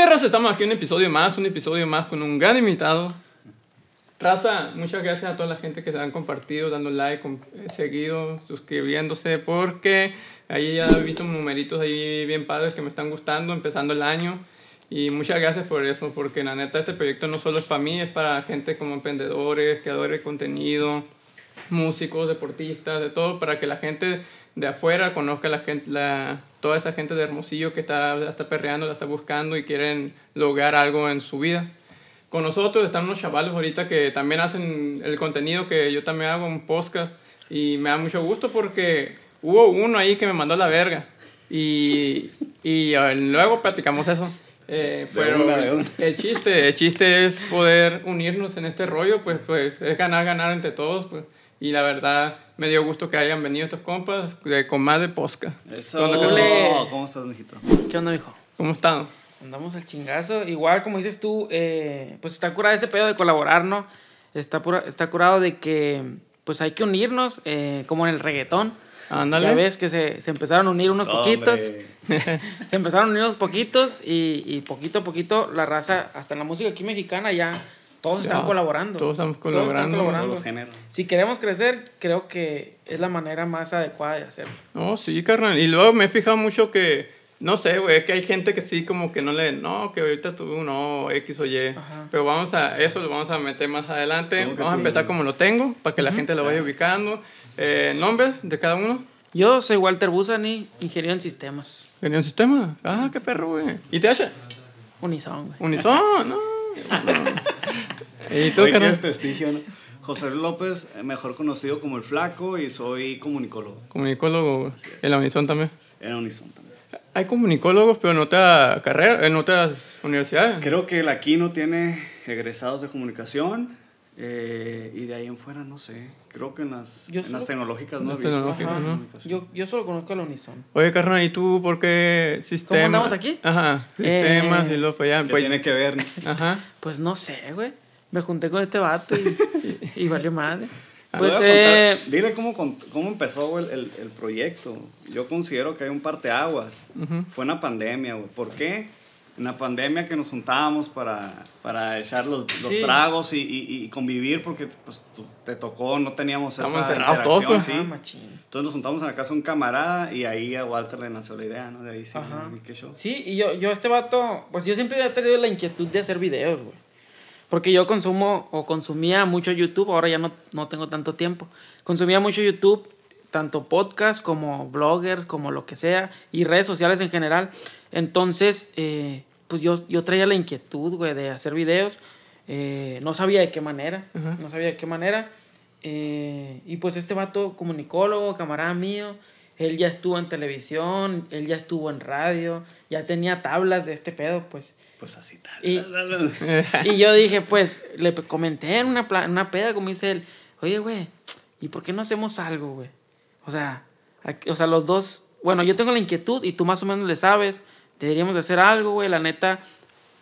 mi raza? Estamos aquí un episodio más, un episodio más con un gran invitado. Raza, muchas gracias a toda la gente que se han compartido, dando like, com- eh, seguido, suscribiéndose, porque ahí ya he visto numeritos ahí bien padres que me están gustando, empezando el año. Y muchas gracias por eso, porque la neta este proyecto no solo es para mí, es para gente como emprendedores, creadores de contenido, músicos, deportistas, de todo, para que la gente de afuera conozca la gente, la, toda esa gente de Hermosillo que está, la está perreando, la está buscando y quieren lograr algo en su vida. Con nosotros están unos chavalos ahorita que también hacen el contenido que yo también hago, un podcast, y me da mucho gusto porque hubo uno ahí que me mandó a la verga. Y, y luego platicamos eso. Eh, pero una. el chiste, el chiste es poder unirnos en este rollo, pues, pues es ganar, ganar entre todos, pues. Y la verdad, me dio gusto que hayan venido estos compas de, con más de posca. Eso. ¿Cómo estás, mijito? ¿Qué onda, mijo? ¿Cómo están? Andamos al chingazo. Igual, como dices tú, eh, pues está curado ese pedo de colaborar, ¿no? Está, pura- está curado de que, pues hay que unirnos, eh, como en el reggaetón. Ándale. Ya ves que se, se empezaron a unir unos poquitos. Se empezaron a unir unos poquitos y, y poquito a poquito la raza, hasta en la música aquí mexicana ya, todos están Ya, colaborando. todos estamos están colaborando. Todos los géneros. Si queremos crecer, creo que es la manera más adecuada de hacerlo. No, sí, carnal. Y luego me he fijado mucho que, no sé, güey, es que hay gente que sí como que no le, no, que ahorita tú no, X o Y. Ajá. Pero vamos a, eso lo vamos a meter más adelante. ¿Cómo que Vamos a empezar como lo tengo, para que la gente lo vaya ubicando. Eh, ¿Nombres de cada uno? Yo soy Walter Busani, ingeniero en sistemas. ¿Venía un sistema? Ah, qué perro, güey. ¿Y TH? Unison, güey. Unison, no. ¿Y tú? ¿quieres prestigio, no? José López, mejor conocido como el Flaco, y soy comunicólogo Comunicólogo. En la Unison también. en Unison también. Hay comunicólogos, pero no te da carrera, en otras universidades. Creo que el aquí no tiene egresados de comunicación, eh, y de ahí en fuera, no sé. Creo que en las, Yo en las tecnológicas no he visto. Yo, yo solo conozco al Unison. Oye, carnal, ¿y tú por qué sistema? andamos aquí? Ajá, sistemas Eh, y luego fue allá. ¿Qué pues- tiene que ver? Ajá. Pues no sé, güey. Me junté con este vato y, y, y valió madre. Te Pues, eh, Dile cómo, cómo empezó el, el, el proyecto. Yo considero que hay un parteaguas. Ujú. Fue una pandemia, güey. ¿Por qué? La pandemia que nos juntábamos para, para echar los, los Sí. tragos y, y, y convivir porque pues, tú- te tocó, no teníamos esa Estábamos encerrados todos, interacción, pues. ajá, sí. machín. Entonces nos juntamos en la casa de un camarada y ahí a Walter le nació la idea, ¿no? De ahí sí, Ajá. ¿y qué show? Sí, y yo, yo este vato, pues yo siempre he tenido la inquietud de hacer videos, güey. Porque yo consumo o consumía mucho YouTube, ahora ya no, no tengo tanto tiempo. Consumía mucho YouTube, tanto podcast como bloggers, como lo que sea, y redes sociales en general. Entonces, eh, pues yo, yo traía la inquietud, güey, de hacer videos. Eh, no sabía de qué manera, no sabía de qué manera. Eh, y pues este vato comunicólogo, camarada mío, él ya estuvo en televisión, él ya estuvo en radio, ya tenía tablas de este pedo, pues. Pues así tal. Y- Y yo dije, pues, le comenté en una, una peda, como dice él, oye, güey, ¿y por qué no hacemos algo, güey? O sea, aquí- o sea, los dos, bueno, yo tengo la inquietud y tú más o menos le sabes, deberíamos de hacer algo, güey, la neta,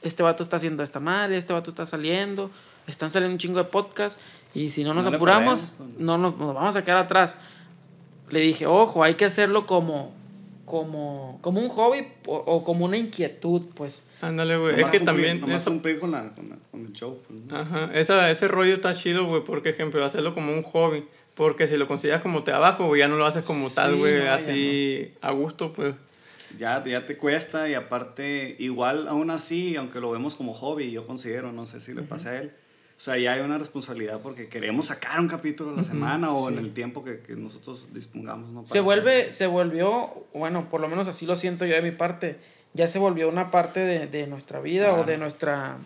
este vato está haciendo esta madre, este vato está saliendo, están saliendo un chingo de podcasts y si no nos No apuramos, no nos, nos vamos a quedar atrás. Le dije, ojo, hay que hacerlo como, como, como un hobby o, o como una inquietud, pues. Ándale, güey. Es que cumplir- también. Nomás eso- cumplir con, la, con, la- con el show. pues, ¿no? Ajá, esa, ese rollo está chido, güey, porque, ejemplo, hacerlo como un hobby. Porque si lo consideras como trabajo, güey, ya no lo haces como tal, Sí, güey, no, ya así a gusto, pues. Ya, ya te cuesta y aparte, igual aún así, aunque lo vemos como hobby, yo considero, no sé si le pasa a él, o sea, ya hay una responsabilidad porque queremos sacar un capítulo a la semana o en el tiempo que, que nosotros dispongamos. ¿no? Se vuelve, hacer- se volvió, bueno, por lo menos así lo siento yo de mi parte, ya se volvió una parte de, de nuestra vida o de nuestra,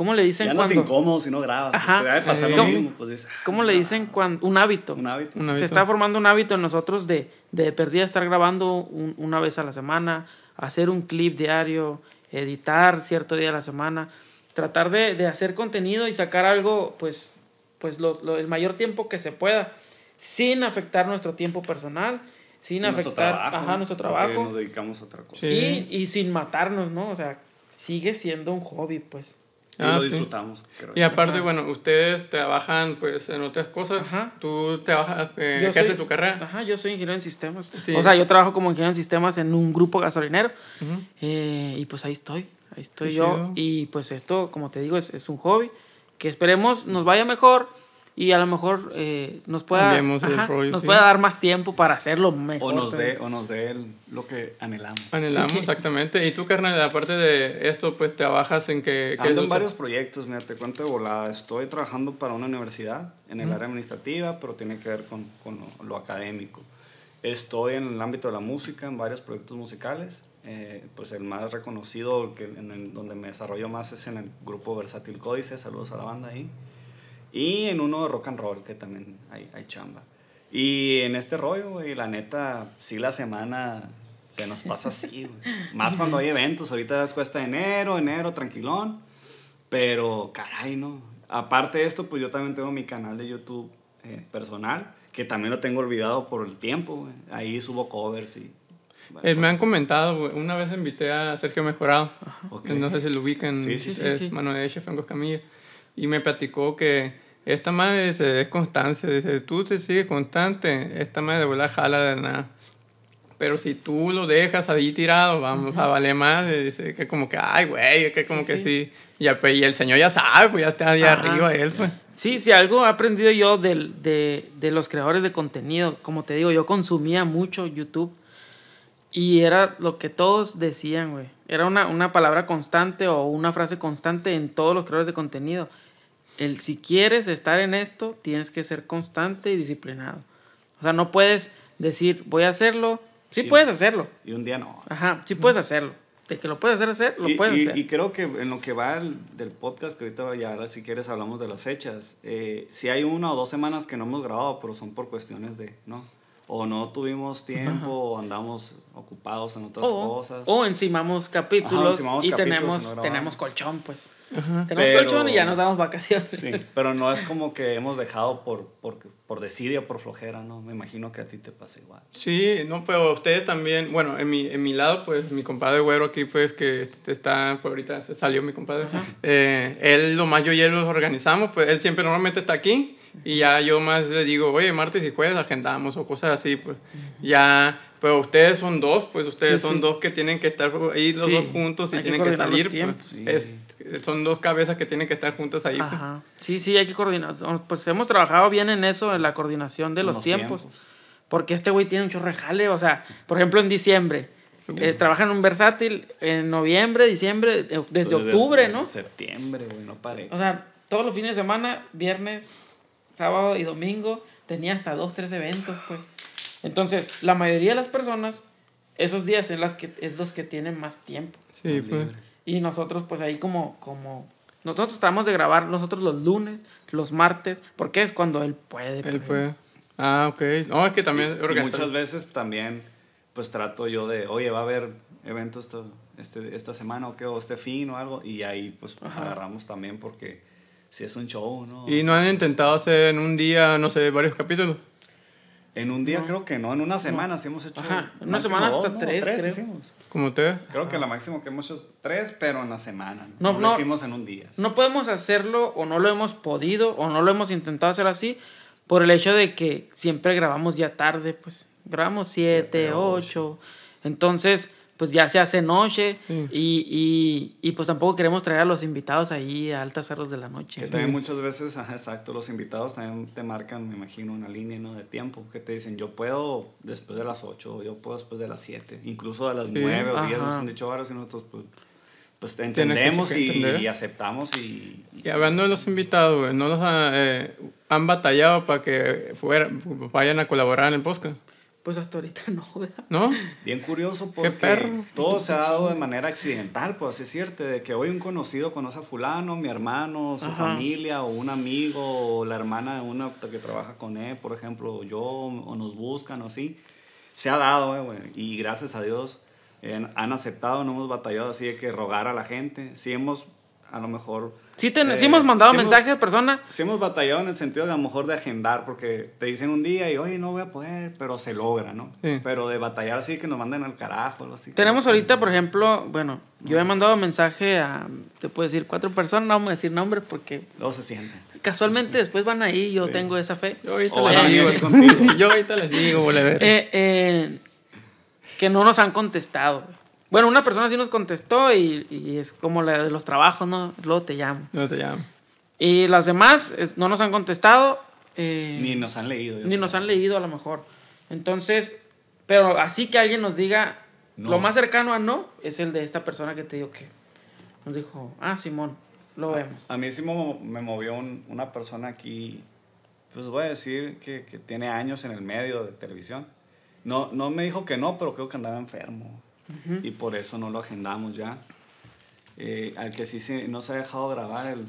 ¿cómo le dicen Ya no es cuando? incómodo si no grabas. Ajá. Te debe pasar Eh, lo ¿cómo- mismo. Pues, dices, ah, ¿Cómo le dicen cuando? Un hábito. Un hábito. Un hábito. Se está formando un hábito en nosotros de, de perdida estar grabando un- una vez a la semana, hacer un clip diario, editar cierto día a la semana, tratar de, de hacer contenido y sacar algo, pues, pues lo, lo- el mayor tiempo que se pueda, sin afectar nuestro tiempo personal, sin Nuestro afectar trabajo, ajá, nuestro trabajo. Nos dedicamos a otra cosa. Sí. Y, y sin matarnos, ¿no? O sea, sigue siendo un hobby, pues. Y Ah, lo sí. disfrutamos. creo Y yo. aparte, Ajá. bueno, ustedes trabajan, pues, en otras cosas. Ajá. Tú trabajas, eh, Yo ¿qué haces soy- tu carrera? Ajá, yo soy ingeniero en sistemas. Sí. O sea, yo trabajo como ingeniero en sistemas en un grupo gasolinero. Ujú. eh, y pues ahí estoy. ahí estoy Qué yo. chido. Y pues esto, como te digo, es, es un hobby que esperemos nos vaya mejor y a lo mejor eh, nos pueda, ajá, rollo, nos sí. pueda dar más tiempo para hacerlo mejor. O nos dé, o nos dé lo que anhelamos. Anhelamos, Sí. exactamente. Y tú, carnal, aparte de esto, pues trabajas en que... ¿qué es Ando en varios proyectos, mira, te cuento de volada. Estoy trabajando para una universidad en el área administrativa, pero tiene que ver con, con lo, lo académico. Estoy en el ámbito de la música, en varios proyectos musicales. Eh, pues el más reconocido, que en el- donde me desarrollo más, es en el grupo Versátil Códice. Saludos a la banda ahí. Y en uno de rock and roll, que también hay, hay chamba. Y en este rollo, güey, la neta, sí la semana se nos pasa así, güey. Más cuando hay eventos. Ahorita es cuesta de enero, enero, tranquilón. Pero, caray, ¿no? Aparte de esto, pues yo también tengo mi canal de YouTube eh, personal, que también lo tengo olvidado por el tiempo, güey. Ahí subo covers y... bueno, Eh, me han comentado, güey, una vez invité a Sergio Mejorado, Ok. no sé si lo ubican, Sí, sí, sí, es mano derecha, Franco Escamilla, y me platicó que esta madre dice, es constancia, dice, tú te sigues constante, esta madre de volar jala de nada. Pero si tú lo dejas ahí tirado, vamos a valer más. y Dice que como que, ay, güey, que como Sí, que sí. sí. Ya, pues, y el señor ya sabe, pues ya está ahí Ajá. arriba él, pues. Sí, sí, algo he aprendido yo del- de, de los creadores de contenido. Como te digo, yo consumía mucho YouTube y era lo que todos decían, güey. Era una, una palabra constante o una frase constante en todos los creadores de contenido. El si quieres estar en esto, tienes que ser constante y disciplinado. O sea, no puedes decir, voy a hacerlo. Sí Y- puedes hacerlo. Y un día no. Ajá, sí puedes hacerlo. De que lo puedes hacer, hacer, lo y, puedes y- hacer. y creo que en lo que va el- del podcast, que ahorita ya si quieres hablamos de las fechas, eh, si hay una o dos semanas que no hemos grabado, pero son por cuestiones de, ¿no? O no tuvimos tiempo, o andamos ocupados en otras o, cosas. o encimamos capítulos encimamos y capítulos tenemos, no tenemos colchón, pues. Ajá. Tenemos Pero- colchón y ya nos damos vacaciones. Sí, pero no es como que hemos dejado por, por, por desidia o por flojera, ¿no? Me imagino que a ti te pasa igual. Sí, no, pero ustedes también, bueno, en mi, en mi lado, pues mi compadre güero aquí, pues que está, por ahorita se salió mi compadre, eh, él, lo más yo y él los organizamos, pues él siempre normalmente está aquí y ya yo más le digo, oye, martes y jueves agendamos o cosas así, pues ya, pero ustedes son dos, pues ustedes Sí, son sí. dos que tienen que estar ahí los Sí, dos juntos y hay que tienen que, los salir, pues, Sí. es- son dos cabezas que tienen que estar juntas ahí. pues. Ajá. Sí, sí, hay que coordinar. Pues hemos trabajado bien en eso, en la coordinación de los, Los tiempos. tiempos. Porque este güey tiene un chorro de jale. O sea, por ejemplo, en diciembre. eh, trabaja en un versátil en noviembre, diciembre, eh, desde Pues octubre, ¿no? Septiembre, güey, no paré. O sea, todos los fines de semana, viernes, sábado y domingo, tenía hasta dos, tres eventos, pues. Entonces, la mayoría de las personas, esos días es, las que, es los que tienen más tiempo. Sí, Más pues. Y nosotros, pues ahí como, como, nosotros tratamos de grabar nosotros los lunes, los martes, porque es cuando él puede. Él puede. Ah, ok. No, es que también Y muchas veces también, pues trato yo de, oye, va a haber eventos este, esta semana o qué, o este fin o algo, y ahí pues Ajá. agarramos también porque si es un show, ¿no? Y O no sea, han intentado hacer en un día, no sé, varios capítulos. En un día No. creo que no, en una semana sí hemos hecho. Ajá, en una semana dos, hasta ¿no? tres, creo. hicimos. Como ustedes. Creo que la máximo que hemos hecho es tres, pero en la semana. No, No, no. lo hicimos en un día. No podemos hacerlo o no lo hemos podido o no lo hemos intentado hacer así por el hecho de que siempre grabamos ya tarde, pues grabamos siete, Siete, ocho. Entonces, pues ya se hace noche Sí. y, y, y pues tampoco queremos traer a los invitados ahí a altas horas de la noche. Que también muchas veces, ajá, exacto, los invitados también te marcan, me imagino, una línea ¿no? de tiempo, que te dicen, yo puedo después de las 8, yo puedo después de las 7, incluso a las Sí. 9 o 10 nos han dicho horas y nosotros pues, pues te entendemos y, y aceptamos y... Y hablando de los invitados, ¿no los ha- eh, han batallado para que fuera, vayan a colaborar en el podcast? Pues hasta ahorita no, ¿verdad? ¿No? Bien curioso porque perro. todo se ha dado de manera accidental, pues así es cierto, de que hoy un conocido conoce a fulano, mi hermano, su Ajá. familia, o un amigo, o la hermana de una que trabaja con él, por ejemplo, o yo, o nos buscan o así. Se ha dado, eh, güey, y gracias a Dios eh, han aceptado, no hemos batallado así de que rogar a la gente. Sí hemos, a lo mejor... Sí, ten- eh, sí hemos mandado sí hemos- mensajes a personas. Sí hemos batallado en el sentido de a lo mejor de agendar, porque te dicen un día y, oye, no voy a poder, pero se logra, ¿no? Sí. Pero de batallar así que nos manden al carajo, algo así. Tenemos ahorita, por ejemplo, bueno, yo he mandado mensaje a, te puedo decir, cuatro personas, no vamos a decir nombres porque Luego se sienten. casualmente después van ahí, yo Sí. tengo esa fe. Yo ahorita les digo. Yo ahorita les digo. Eh, eh, que no nos han contestado. güey. Bueno, una persona sí nos contestó y, y es como la de los trabajos, ¿no? Luego te llamo. No te llamo. Y las demás es- no nos han contestado. eh, Ni nos han leído. ni creo. nos han leído a lo mejor. Entonces, pero así que alguien nos diga, No. lo más cercano a no es el de esta persona que te digo que nos dijo, ah, Simón, lo vemos. A mí sí me movió un- una persona aquí, pues voy a decir que, que tiene años en el medio de televisión. No, no me dijo que no, pero creo que andaba enfermo. Y por eso no lo agendamos ya. Eh, al que sí se, no se ha dejado grabar, el,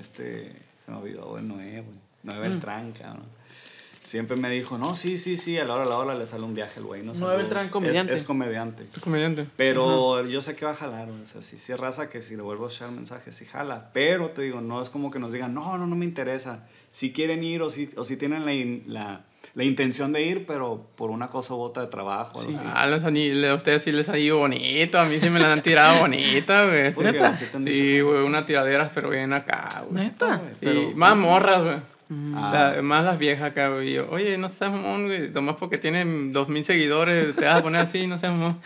este, se me olvidó, el Noé, güey. Noé Beltrán, cabrón. Siempre me dijo, no, sí, sí, sí, a la hora, a la hora le sale un viaje el güey. No Noé. Beltrán, Es- comediante. Es, comediante. Es comediante. Pero yo sé que va a jalar, o sea, sí, sí es raza que si le vuelvo a echar mensajes, sí jala. Pero te digo, no es como que nos digan, no, no, no me interesa. Si quieren ir o si, o si tienen la, la, la intención de ir, pero por una cosa u otra de trabajo. así. Ah, los a ustedes sí les ha ido bonito. A mí sí me la han tirado bonita, güey. Sí, güey, una tiradera, pero bien acá, güey. ¿Neta? Pero- más morras, güey. Ah. La- más las viejas acá, güey. Yo, Oye, no seas mamón, güey. Nomás porque tienen dos mil seguidores, te vas a poner así, no seas mamón.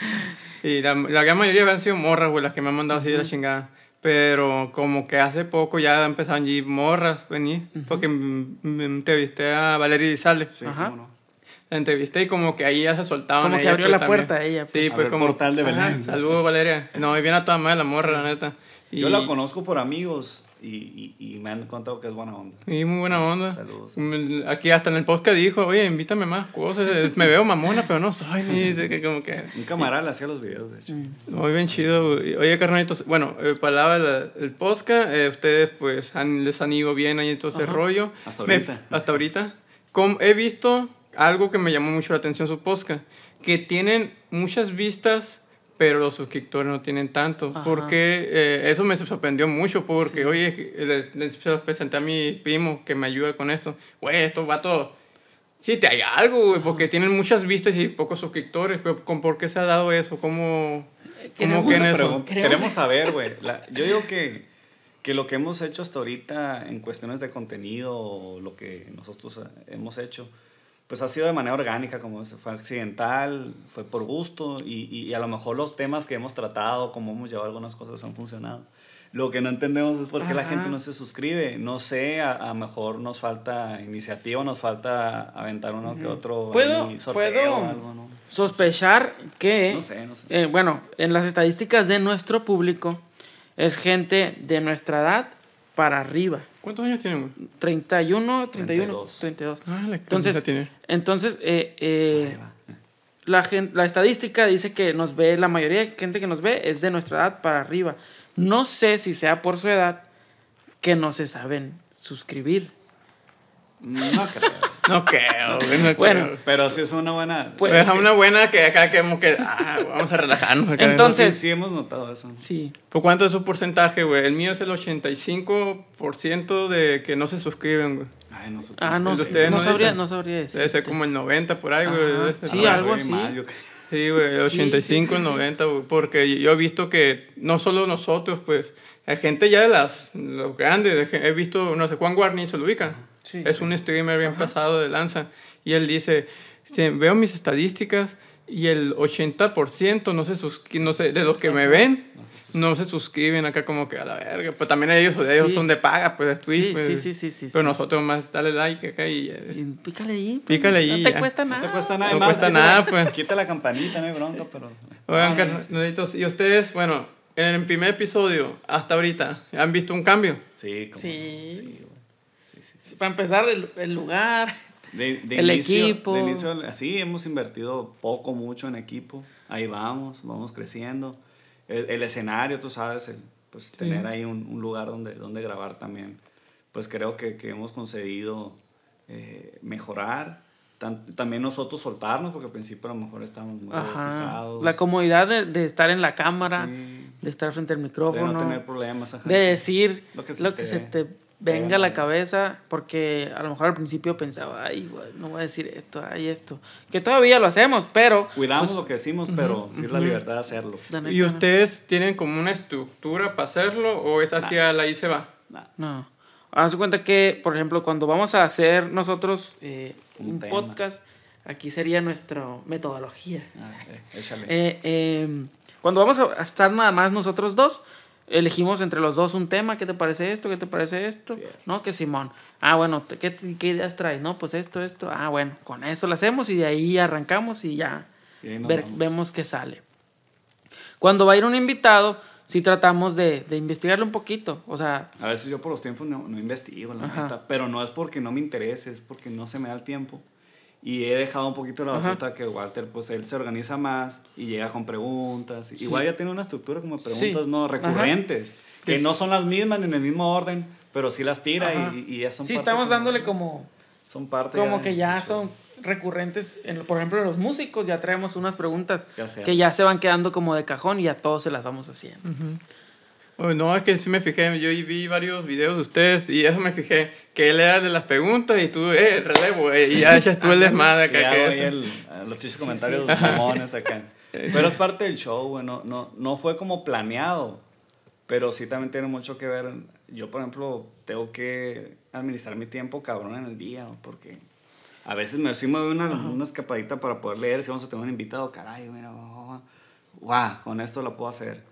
Y la, la gran mayoría han sido morras, güey, las que me han mandado así de la chingada. Pero como que hace poco ya empezaron allí morras venir. Porque m- me entrevisté a Valeria Dizales. Sí, Ajá. cómo no. La entrevisté y como que ahí ya se soltaban. Como que abrió pues, la también. puerta a ella, pues. Sí, fue el como. portal de Belén. Saludos, Valeria. No, y viene a toda madre la morra, la neta. Y, Yo la conozco por amigos y, y, y me han contado que es buena onda. Y muy buena onda. Saludos. Mm, Aquí hasta en el podcast dijo, oye, invítame más cosas. Me veo mamona, pero no soy. Ni, de que como que... Un camarada le hacía los videos, de hecho. Muy bien chido. Oye, carnalitos, bueno, eh, palabra la- el podcast, eh, ustedes pues han, les han ido bien ahí en todo ese Ajá. rollo. Hasta Me- ahorita. hasta ahorita. Com- he visto algo que me llamó mucho la atención su podcast, que tienen muchas vistas, pero los suscriptores no tienen tanto. Ajá. Porque eh, eso me sorprendió mucho, porque, oye, que le, le se los presenté a mi primo que me ayuda con esto. Güey, esto va todo... Sí, te hay algo, güey, porque tienen muchas vistas y pocos suscriptores, pero ¿con por qué se ha dado eso? ¿Cómo, cómo Queremos- que eso? Queremos- saber, güey. Yo digo que, que lo que hemos hecho hasta ahorita en cuestiones de contenido, lo que nosotros eh, hemos hecho, pues ha sido de manera orgánica, como se fue accidental, fue por gusto, y, y a lo mejor los temas que hemos tratado, como hemos llevado algunas cosas, han funcionado. Lo que no entendemos es por qué la gente no se suscribe. No sé, a lo mejor nos falta iniciativa, nos falta aventar uno que otro ¿Puedo- ahí sorteo puedo- o algo, ¿no? Sospechar que, No sé, no sé. eh, bueno, en las estadísticas de nuestro público es gente de nuestra edad para arriba. ¿Cuántos años tienen, güey? 31, 31, 32. 32. Ah, la Entonces, tiene. entonces eh, eh, la, gen- la estadística dice que nos ve, la mayoría de gente que nos ve es de nuestra edad para arriba. No sé si sea por su edad que no se saben suscribir. No creo. No creo, güey, no Bueno, creo. Pero sí es una buena. Pues- Pues, una buena que acá que como que ah, vamos a relajarnos. acá. Entonces- sí, sí hemos notado eso. Sí. ¿Por cuánto es su porcentaje, güey? El mío es el 85% de que no se suscriben, güey. Ay, no. Ah, no, ¿El de sé, ustedes no, no sabría, dicen? no sabría decir. Debe ser como el 90 por ahí, güey. Ajá, sí, Ah, algo así. mal. Sí, güey, el Sí, 85, sí, sí, el sí. 90, güey, porque yo he visto que no solo nosotros, pues, hay gente ya de las, los grandes, he visto, no sé, Juan Guarnizo, ¿lo ubica? Sí, es un streamer bien pasado de lanza, y él dice, "Sí, veo mis estadísticas y el 80% no se suscri- no sé, de los que me ven, no se suscriben acá como que a la verga, pues también ellos, ellos Sí. son de paga, pues, de Twitch, Sí, pues, sí, sí, sí, sí, pero sí. nosotros más, dale like acá y... Y Pícale ahí. pues, Pícale ahí, No te ya. cuesta No nada. te cuesta nada. No más, cuesta quita- nada, pues. Quita la campanita, no hay bronca, pero. Oigan, Ah, carnalitos, y ustedes, bueno, en el primer episodio hasta ahorita, ¿han visto un cambio? Sí, como. Sí. Sí, güey. Sí, sí, sí. Para empezar, el, el lugar. De, de El inicio- equipo. De inicio, así hemos invertido poco, mucho en equipo. Ahí vamos, vamos creciendo. El, el escenario, tú sabes, el, pues tener ahí un, un lugar donde, donde grabar también. Pues creo que, que hemos conseguido eh, mejorar. Tan- también nosotros soltarnos, porque al principio a lo mejor estábamos muy robotizados. La comodidad de, de estar en la cámara, Sí. de estar frente al de micrófono, no tener problemas. ajá. de decir Lo lo que que, se te se ve. te venga a la cabeza, porque a lo mejor al principio pensaba, ay, no voy a decir esto, ay, esto. Que todavía lo hacemos, pero. Cuidamos pues, lo que decimos, pero sí es la libertad de hacerlo. ¿Y no. ustedes tienen como una estructura para hacerlo o es hacia la y se va? Nah. No. Haz cuenta que, por ejemplo, cuando vamos a hacer nosotros eh, Un un, podcast, aquí sería nuestra metodología. Ah, eh, échale. Eh, eh, cuando vamos a estar nada más nosotros dos, elegimos entre los dos un tema, ¿qué te parece esto? ¿Qué te parece esto? ¿No? Que Simón. Ah, bueno, ¿qué, qué ideas traes? No, pues esto, esto. Ah, bueno, con eso lo hacemos y de ahí arrancamos y ya Y ver- vemos qué sale. Cuando va a ir un invitado, sí tratamos de, de investigarle un poquito. O sea, A veces yo por los tiempos no, no investigo, la neta. Pero no es porque no me interese, es porque no se me da el tiempo. Y he dejado un poquito la Ajá. batuta que Walter, pues él se organiza más y llega con preguntas. Igual ya tiene una estructura como de preguntas, Sí. ¿no? Ajá. Recurrentes. Que Es- no son las mismas ni en el mismo orden, pero sí las tira Ajá. y, y ya son sí, parte estamos como- dándole como, Son parte como de- que ya son recurrentes. En, por ejemplo, los músicos ya traemos unas preguntas Ya que ya se van quedando como de cajón y a todos se las vamos haciendo. Oh, no, es que sí me fijé, yo vi varios videos de ustedes y eso me fijé, que él era de las preguntas y tú, eh, relevo, eh, y ya echas tú el desmadre Sí, acá. hago que ahí el, los fichos comentarios mamones acá. Pero es parte del show, güey. No, no, no fue como planeado. Pero sí también tiene mucho que ver. Yo, por ejemplo, tengo que administrar mi tiempo cabrón en el día, güey, porque a veces me, sí me doy una, una escapadita para poder leer. Si vamos a tener un invitado, caray, mira, guau, guau, con esto lo puedo hacer.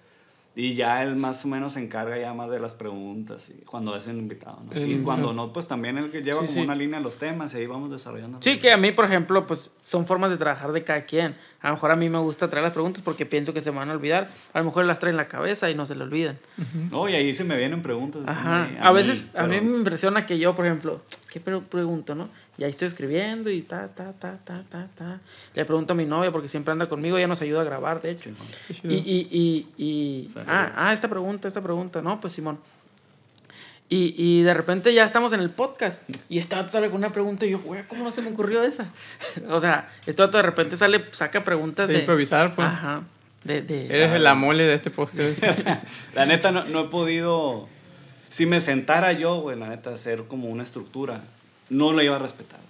Y ya él más o menos se encarga ya más de las preguntas y cuando es un invitado, ¿no? El y cuando no, pues también el que lleva Sí, como sí. una línea los temas y ahí vamos desarrollando. Sí, que a mí, por ejemplo, pues son formas de trabajar de cada quien. A lo mejor a mí me gusta traer las preguntas porque pienso que se me van a olvidar. A lo mejor las trae en la cabeza y no se le olvidan. No, y ahí se me vienen preguntas. Ajá. también, A veces, a mí pero- me impresiona que yo, por ejemplo, ¿qué pre- pregunto, no? Y ahí estoy escribiendo y ta, ta, ta, ta, ta, ta. Le pregunto a mi novia porque siempre anda conmigo, ella nos ayuda a grabar, de hecho. Sí. Y, y, y, y ah, ah, esta pregunta, esta pregunta, no, pues Simón. Y, y de repente ya estamos en el podcast y este vato sale con una pregunta y yo, güey, ¿cómo no se me ocurrió esa? o sea, este vato de repente sale, saca preguntas De de... improvisar, pues. Ajá. De, de, Eres la mole de este podcast. La neta, no, no he podido. Si me sentara yo, güey, la neta, hacer como una estructura, no lo iba a respetar.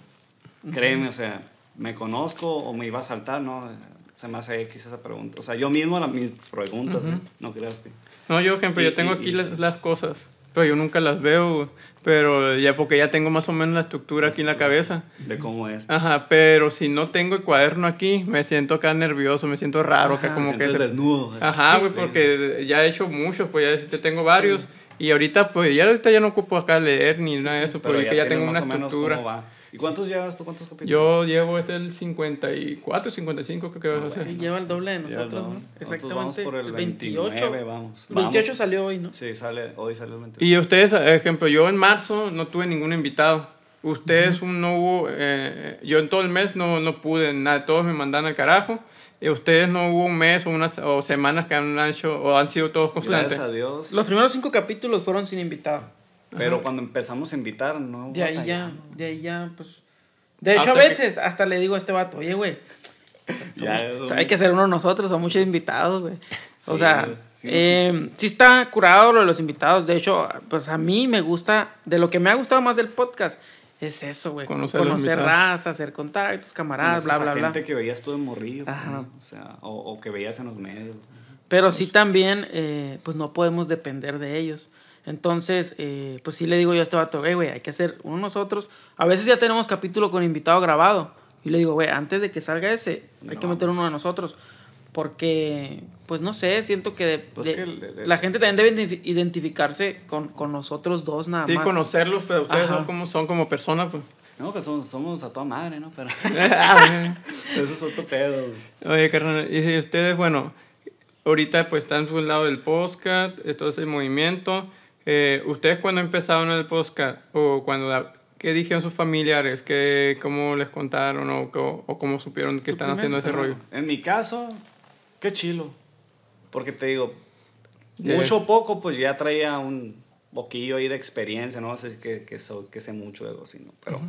Créeme, o sea, me conozco o me iba a saltar, ¿no? Se me hace X esa pregunta. O sea, yo mismo las mis preguntas, ¿eh? no creas que. No, yo, ejemplo, Y- yo tengo y- aquí y las, sí. las cosas, pero yo nunca las veo, pero ya porque ya tengo más o menos la estructura aquí en la cabeza. De cómo es. Ajá, pero si no tengo el cuaderno aquí, me siento acá nervioso, me siento raro, acá Ajá, como que... desnudo. Ajá, Sí, güey, porque ya he hecho muchos, pues ya tengo varios. Y ahorita, pues ya ahorita ya no ocupo acá leer ni nada de eso, porque ya, tienes tengo una estructura. ¿Y cuántos llevas tú? ¿Cuántos capítulos? Yo llevo este el 54, 55 creo que vas a Sí, hacer. lleva el doble de nosotros, no. Exactamente. Vamos por el 28. 29, vamos. El 28 Vamos. salió hoy, ¿no? Sí, sale, hoy sale el 28. Y ustedes, ejemplo, yo en marzo no tuve ningún invitado. Ustedes un- no hubo, eh, yo en todo el mes no, no pude nada, todos me mandan al carajo. Y ustedes no hubo un mes o unas o semanas que han hecho o han sido todos constantes. Gracias a Dios. Los primeros cinco capítulos fueron sin invitado. Pero cuando empezamos a invitar, no. De ahí ya, de ahí ya, pues... De Ah, hecho, o a sea que- veces hasta le digo a este vato, oye, güey, Ya, o sea, hay que ser uno nosotros, son muchos invitados, güey. O Sí, sea, sí, sí, eh, sí está curado lo de los invitados. De hecho, pues a mí me gusta, de lo que me ha gustado más del podcast, es eso, güey. Conocer Conocer raza, hacer contactos, camaradas, bla, bla, bla. gente que veías tú en morrillo. pues, Ajá. ¿no? O sea, o, o que veías en los medios. Pero sí también, eh, pues no podemos depender de ellos. Entonces, eh, pues sí le digo yo a este vato, "Eh, güey, hay que hacer uno nosotros. A veces ya tenemos capítulo con invitado grabado. Y le digo, güey, antes de que salga ese, hay No, que meter uno de nosotros. Porque, pues no sé, siento que, de- Pues de- que el- el- la gente también debe identifi- identificarse con, con nosotros dos nada Sí, más. conocerlos, pero ustedes Ajá. son como, son como personas, pues. No, que somos, somos a toda madre, ¿no? Pero eso es otro pedo. güey. Oye, carnal, y si ustedes, bueno, ahorita pues están su lado del podcast, todo ese movimiento. Eh, ¿Ustedes cuando empezaron el podcast o cuando, la- qué dijeron sus familiares? ¿Qué, ¿Cómo les contaron o, cómo supieron que están haciendo ese rollo? En mi caso, qué chilo. Porque te digo, mucho o poco, pues ya traía un poquillo ahí de experiencia, no sé que, que, soy- que sé mucho de ¿no? Pero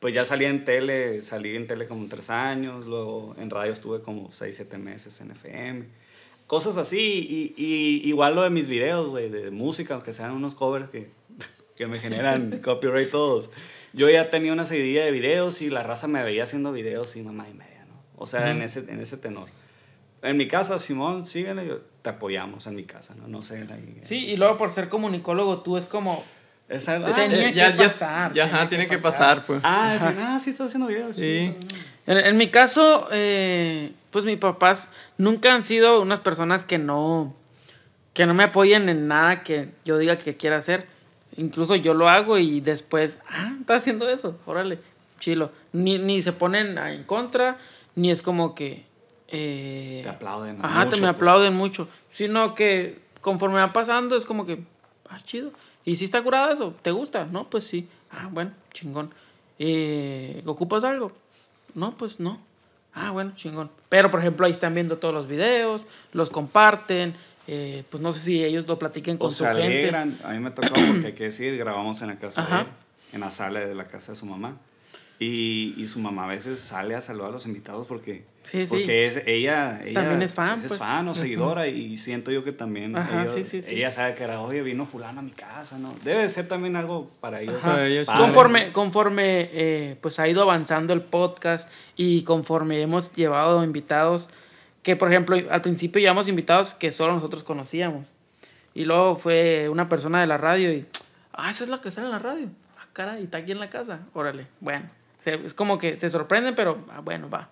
pues ya salí en tele, salí en tele como tres años, luego en radio estuve como seis, siete meses en FM. Cosas así, y, y igual lo de mis videos, güey, de música, aunque sean unos covers que, que me generan copyright todos. Yo ya tenía una seguidilla de videos y la raza me veía haciendo videos y mamá y media, ¿no? O sea, en, ese, en ese tenor. En mi casa, Simón, síguele, te apoyamos en mi casa, ¿no? No sé. la- Sí, y luego por ser comunicólogo, tú es como Es algo- ah, Tenía Eh, que pasar, Ya, que tiene que pasar. pasar, pues. Ah, decían, ah, sí, estás haciendo videos. Sí. En, en mi caso, eh, pues mis papás nunca han sido unas personas que no, que no me apoyen en nada que yo diga que quiera hacer. Incluso yo lo hago y después, ah, estás haciendo eso, órale, chilo. Ni, ni se ponen en contra, ni es como que... eh, Te aplauden Ajá, te me pues. aplauden mucho. Sino que conforme va pasando es como que, ah, chido. ¿Y si está curado eso? ¿Te gusta? No, pues sí. Ah, bueno, chingón. Eh, ¿Ocupas algo? No, pues no. Ah, bueno, chingón. Pero, por ejemplo, ahí están viendo todos los videos, los comparten. eh, pues no sé si ellos lo platiquen con O su se gente. A mí me tocó porque hay que decir, grabamos en la casa Ajá. de él, en la sala de la casa de su mamá. Y, y su mamá a veces sale a saludar a los invitados porque, Sí, sí. porque es, ella, ella También es fan, es pues. fan o seguidora y siento yo que también Ajá, ellos- sí, sí, sí. ella sabe que era, oye, vino fulano a mi casa, ¿no? Debe de ser también algo para ellos. Ajá. Ellos. Conforme, conforme eh, pues ha ido avanzando el podcast y conforme hemos llevado invitados, que por ejemplo al principio llevamos invitados que solo nosotros conocíamos. Y luego fue una persona de la radio y, ah, esa es la que sale en la radio. Ah, caray, está aquí en la casa. Órale, bueno. Se- es como que se sorprenden, pero ah, bueno, va.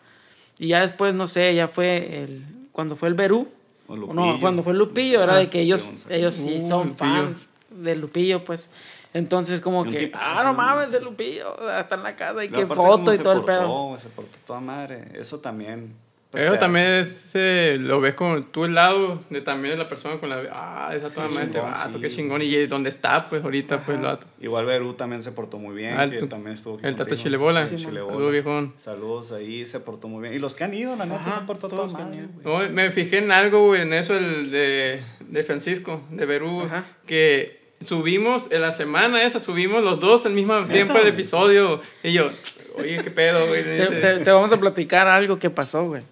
Y ya después, no sé, ya fue el, cuando fue el Berú. O No, cuando fue Lupillo, era Ah, de que ellos, ellos sí Uh, son Lupillo. fans de Lupillo, pues. Entonces, como que, tipazo, ah, no mames, el Lupillo, está en la casa y cómo foto y todo el portó, pedo. güey, Se portó toda madre. Eso también. Pues, Eso también es, eh, lo ves como tú el lado de también de la persona con la ah esa toda madre este vato sí. qué chingón y dónde está pues ahorita pues el vato Igual Berú también se portó muy bien, Ah, que el- también estuvo aquí el contigo. Chilebola. Sí, Sí, Chilebola. Saludos, viejón. Saludos ahí, se portó muy bien. Y los que han ido, la neta, Ajá, se portó todos todo ido. No, me fijé en algo güey, en eso el de, de Francisco de Berú Ajá. que subimos en la semana esa subimos los dos al mismo ¿Neta, tiempo el episodio y yo oye qué pedo güey Te, te- te vamos a platicar algo que pasó, güey.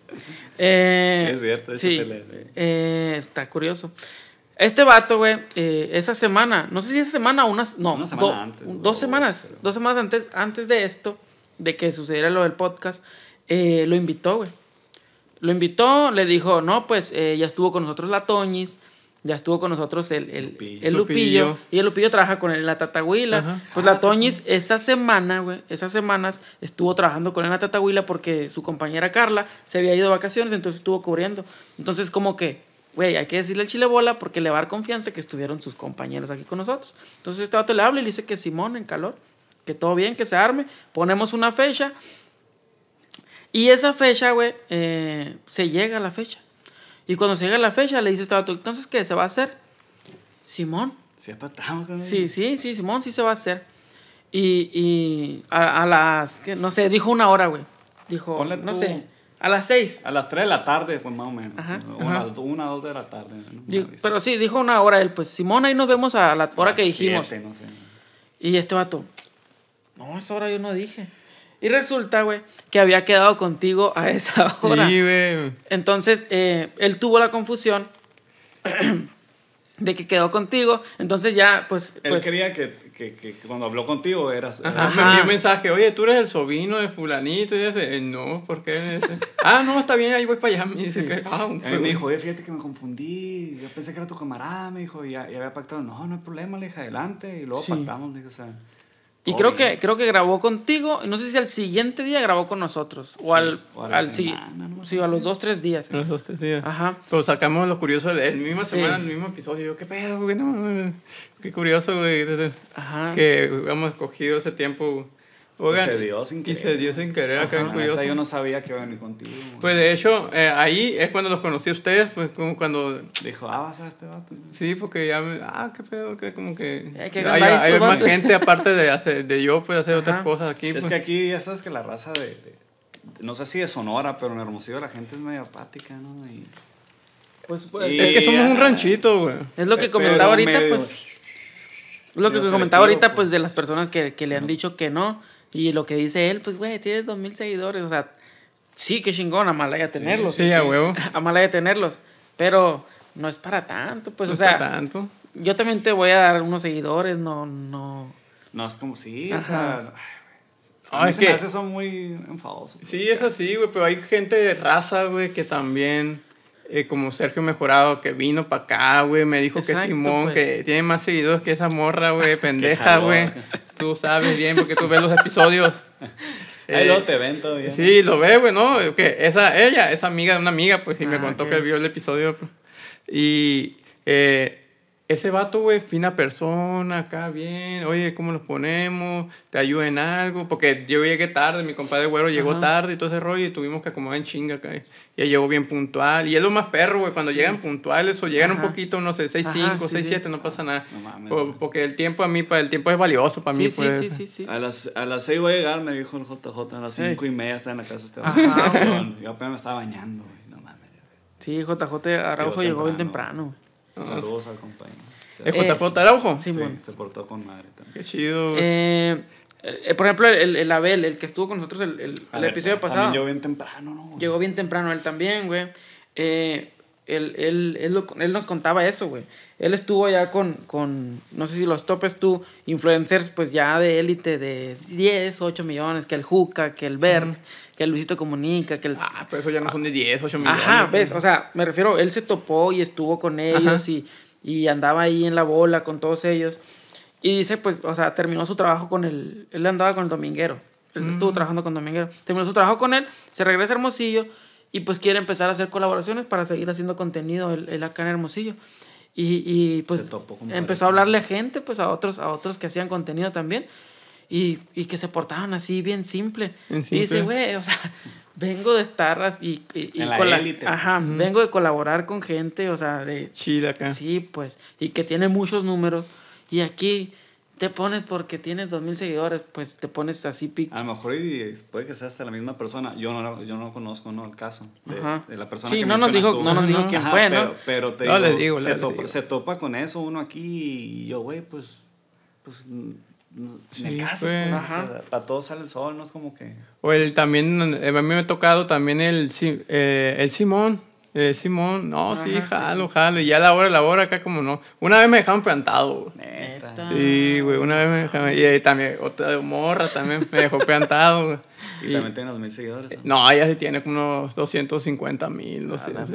Eh, Es cierto, sí, eh, está curioso. Este vato, güey, eh, esa semana, no sé si esa semana o unas, no, Una semana do- antes, dos dos, semanas, pero- dos semanas antes, antes de esto, de que sucediera lo del podcast, eh, lo invitó, güey. Lo invitó, le dijo, no, pues eh, ya estuvo con nosotros la Toñis, ya estuvo con nosotros el, el, Lupillo. el Lupillo, Lupillo. y el Lupillo trabaja con él en la Tatahuila. Ajá. Pues la Toñis esa semana, güey, esas semanas estuvo trabajando con él en la Tatahuila porque su compañera Carla se había ido de vacaciones, entonces estuvo cubriendo. Entonces como que, güey, hay que decirle al chile bola porque le va a dar confianza que estuvieron sus compañeros aquí con nosotros. Entonces este vato le habla y le dice que Simón en calor, que todo bien, que se arme, ponemos una fecha. Y esa fecha, güey, eh, se llega a la fecha. Y cuando se llega la fecha, le dice este vato, entonces, ¿qué? ¿Se va a hacer? Simón, Sí, Sí, sí, sí, Simón sí se va a hacer. Y, y a, a las, que no sé, dijo una hora, güey. Dijo, Ponle no tú- sé, a las seis. A las 3 de la tarde, pues más o menos. Ajá. Una, Ajá. una, dos de la tarde. ¿no? Dijo- pero sí, dijo una hora él, pues, Simón, ahí nos vemos a la hora A que dijimos. siete, no sé. Y este vato, no, esa hora yo no dije. Y resulta, güey, que había quedado contigo a esa hora. Sí, güey. Entonces, eh, él tuvo la confusión de que quedó contigo. Entonces ya, pues... Él pues creía que, que, que cuando habló contigo eras. Ajá, me envió un mensaje, oye, tú eres el sobrino de fulanito, y ese, eh, no, ¿por qué? Ah, no, está bien, ahí voy para allá, me dice que, ah, A mí me dijo, oye, fíjate que me confundí. Yo pensé que era tu camarada, me dijo, y ya había pactado. No, no hay problema, le dije, adelante. Y luego Sí. pactamos, le dije, o sea. Y todo creo bien. que, creo que grabó contigo, y no sé si al siguiente día grabó con nosotros, o Sí, al, o a la al sí, semana, no sí, a los dos, tres días. Los dos, tres días. Ajá. Pues sacamos lo curioso del misma Sí. semana, el mismo episodio. Yo, ¿qué pedo, güey? No, qué curioso, güey. Ajá. Que hemos escogido ese tiempo. Oigan, se dio sin y querer. se dio sin querer, acá Ajá. La curioso. yo no sabía que iba a venir contigo. güey. Pues de hecho, eh, ahí es cuando los conocí a ustedes, pues como cuando... Dijo, ah, vas a este vato. Sí, porque ya me... Ah, qué pedo, que como que... Eh, que hay, hay tú, más gente aparte de, hacer, de yo, pues hacer otras Ajá. cosas aquí. Es pues. que aquí ya sabes que la raza de, de- no sé si de Sonora, pero en Hermosillo la gente es medio apática, ¿no? Y, Pues, pues, Y- Es que somos un ranchito, güey. es lo que pero comentaba ahorita, medio- pues. Es lo que medio comentaba ahorita, selectivo, pues, de pues. las personas que, que le han dicho que no. Y lo que dice él, pues, güey, tienes dos mil seguidores. O sea, sí, qué chingón, amalaya tenerlos. Sí, a huevo. Amalaya tenerlos. Pero no es para tanto, pues, No o es sea, para tanto. yo también te voy a dar unos seguidores, no, no. No, es como, sí, Ajá. o sea... ay, A mí es se me que- hace son muy enfadosos. Sí, es así, güey, pero hay gente de raza, güey, que también eh, como Sergio Mejorado, que vino para acá, güey, me dijo que Exacto, Simón, pues. que tiene más seguidores que esa morra, güey, pendeja, güey. Tú sabes bien porque tú ves los episodios. Ahí Eh, luego te ven todavía. Sí, lo ve, güey, ¿no? Que esa, ella es amiga de una amiga, pues, y me Ah, contó que vio el episodio. pues. Y eh, ese vato, güey, fina persona, acá bien. Oye, ¿cómo nos ponemos? ¿Te ayuda en algo? Porque yo llegué tarde, mi compadre güero llegó Ajá. tarde y todo ese rollo, y tuvimos que acomodar en chinga acá. Y él llegó bien puntual. Y es lo más perro, güey, cuando llegan puntuales o llegan un Ajá. poquito, no sé, 6, Ajá, 5, sí, 6, sí. 7, no pasa nada. No mames, porque el tiempo a mí, el tiempo es valioso para Sí, mí, sí, pues. sí, sí, sí. A las, a las 6 voy a llegar, me dijo el JJ. A las Ey. 5 y media está en la casa este Ajá. Yo apenas me estaba bañando, güey. No mames. Sí, JJ Araujo Llegó llegó bien temprano. Temprano. Saludos al compañero. Se, ¿Es Eh, JJ Araujo? sí, se portó con madre también. Qué chido. güey. Eh, eh, por ejemplo, el, el Abel, el que estuvo con nosotros el, el- el ver, episodio pasado. Llegó bien temprano, ¿no? güey? Llegó bien temprano él también, güey. Eh, él, él, él, lo- él nos contaba eso, güey. Él estuvo ya con, con, no sé si los topes tú, influencers pues ya de élite de 10, 8 millones, que el Juca, que el Bert, que el Luisito Comunica, que el... Ah, pero eso ya no son de 10, 8 millones. Ajá, ves, o sea, me refiero, él se topó y estuvo con ellos y, y andaba ahí en la bola con todos ellos. Y dice, pues, o sea, terminó su trabajo con el, él andaba con el dominguero, él estuvo trabajando con dominguero. Terminó su trabajo con él, se regresa a Hermosillo y pues quiere empezar a hacer colaboraciones para seguir haciendo contenido él, él acá en Hermosillo. Y, y pues empezó a hablarle a gente, pues a otros, a otros que hacían contenido también. Y, y que se portaban así bien simple. Bien Y dice, simple. güey, o sea, vengo de estar y, y En la élite, Ajá, pues. vengo de colaborar con gente, o sea, de... Chile acá. Sí, pues, y que tiene muchos números. Y aquí te pones porque tienes dos mil seguidores, pues te pones así pic. A lo mejor y puede que sea hasta la misma persona. Yo no, yo no conozco ¿no? el caso de, de la persona Sí, que no nos dijo, tú. no nos dijo quién Ajá, fue, pero, ¿no? pero te No, digo, les digo, se, les topa, digo. se topa con eso uno aquí y yo, güey, pues, pues me Sí, caso. pues. pues, Ajá. o sea, para todos sale el sol, no es como que... O el también, eh, a mí me ha tocado también el, Si- eh, el Simón. El Simón, no, sí, jalo, jalo. Y ya la hora, la hora acá como no. Una vez me dejaron plantado, güey. Neta. Neta. Sí, güey, una vez me dejaron. Y eh, también, otra morra también me dejó plantado, güey. Y Y- también tiene los mil seguidores. ¿no? no, ella sí tiene como unos 250 mil, no A sé, la no si.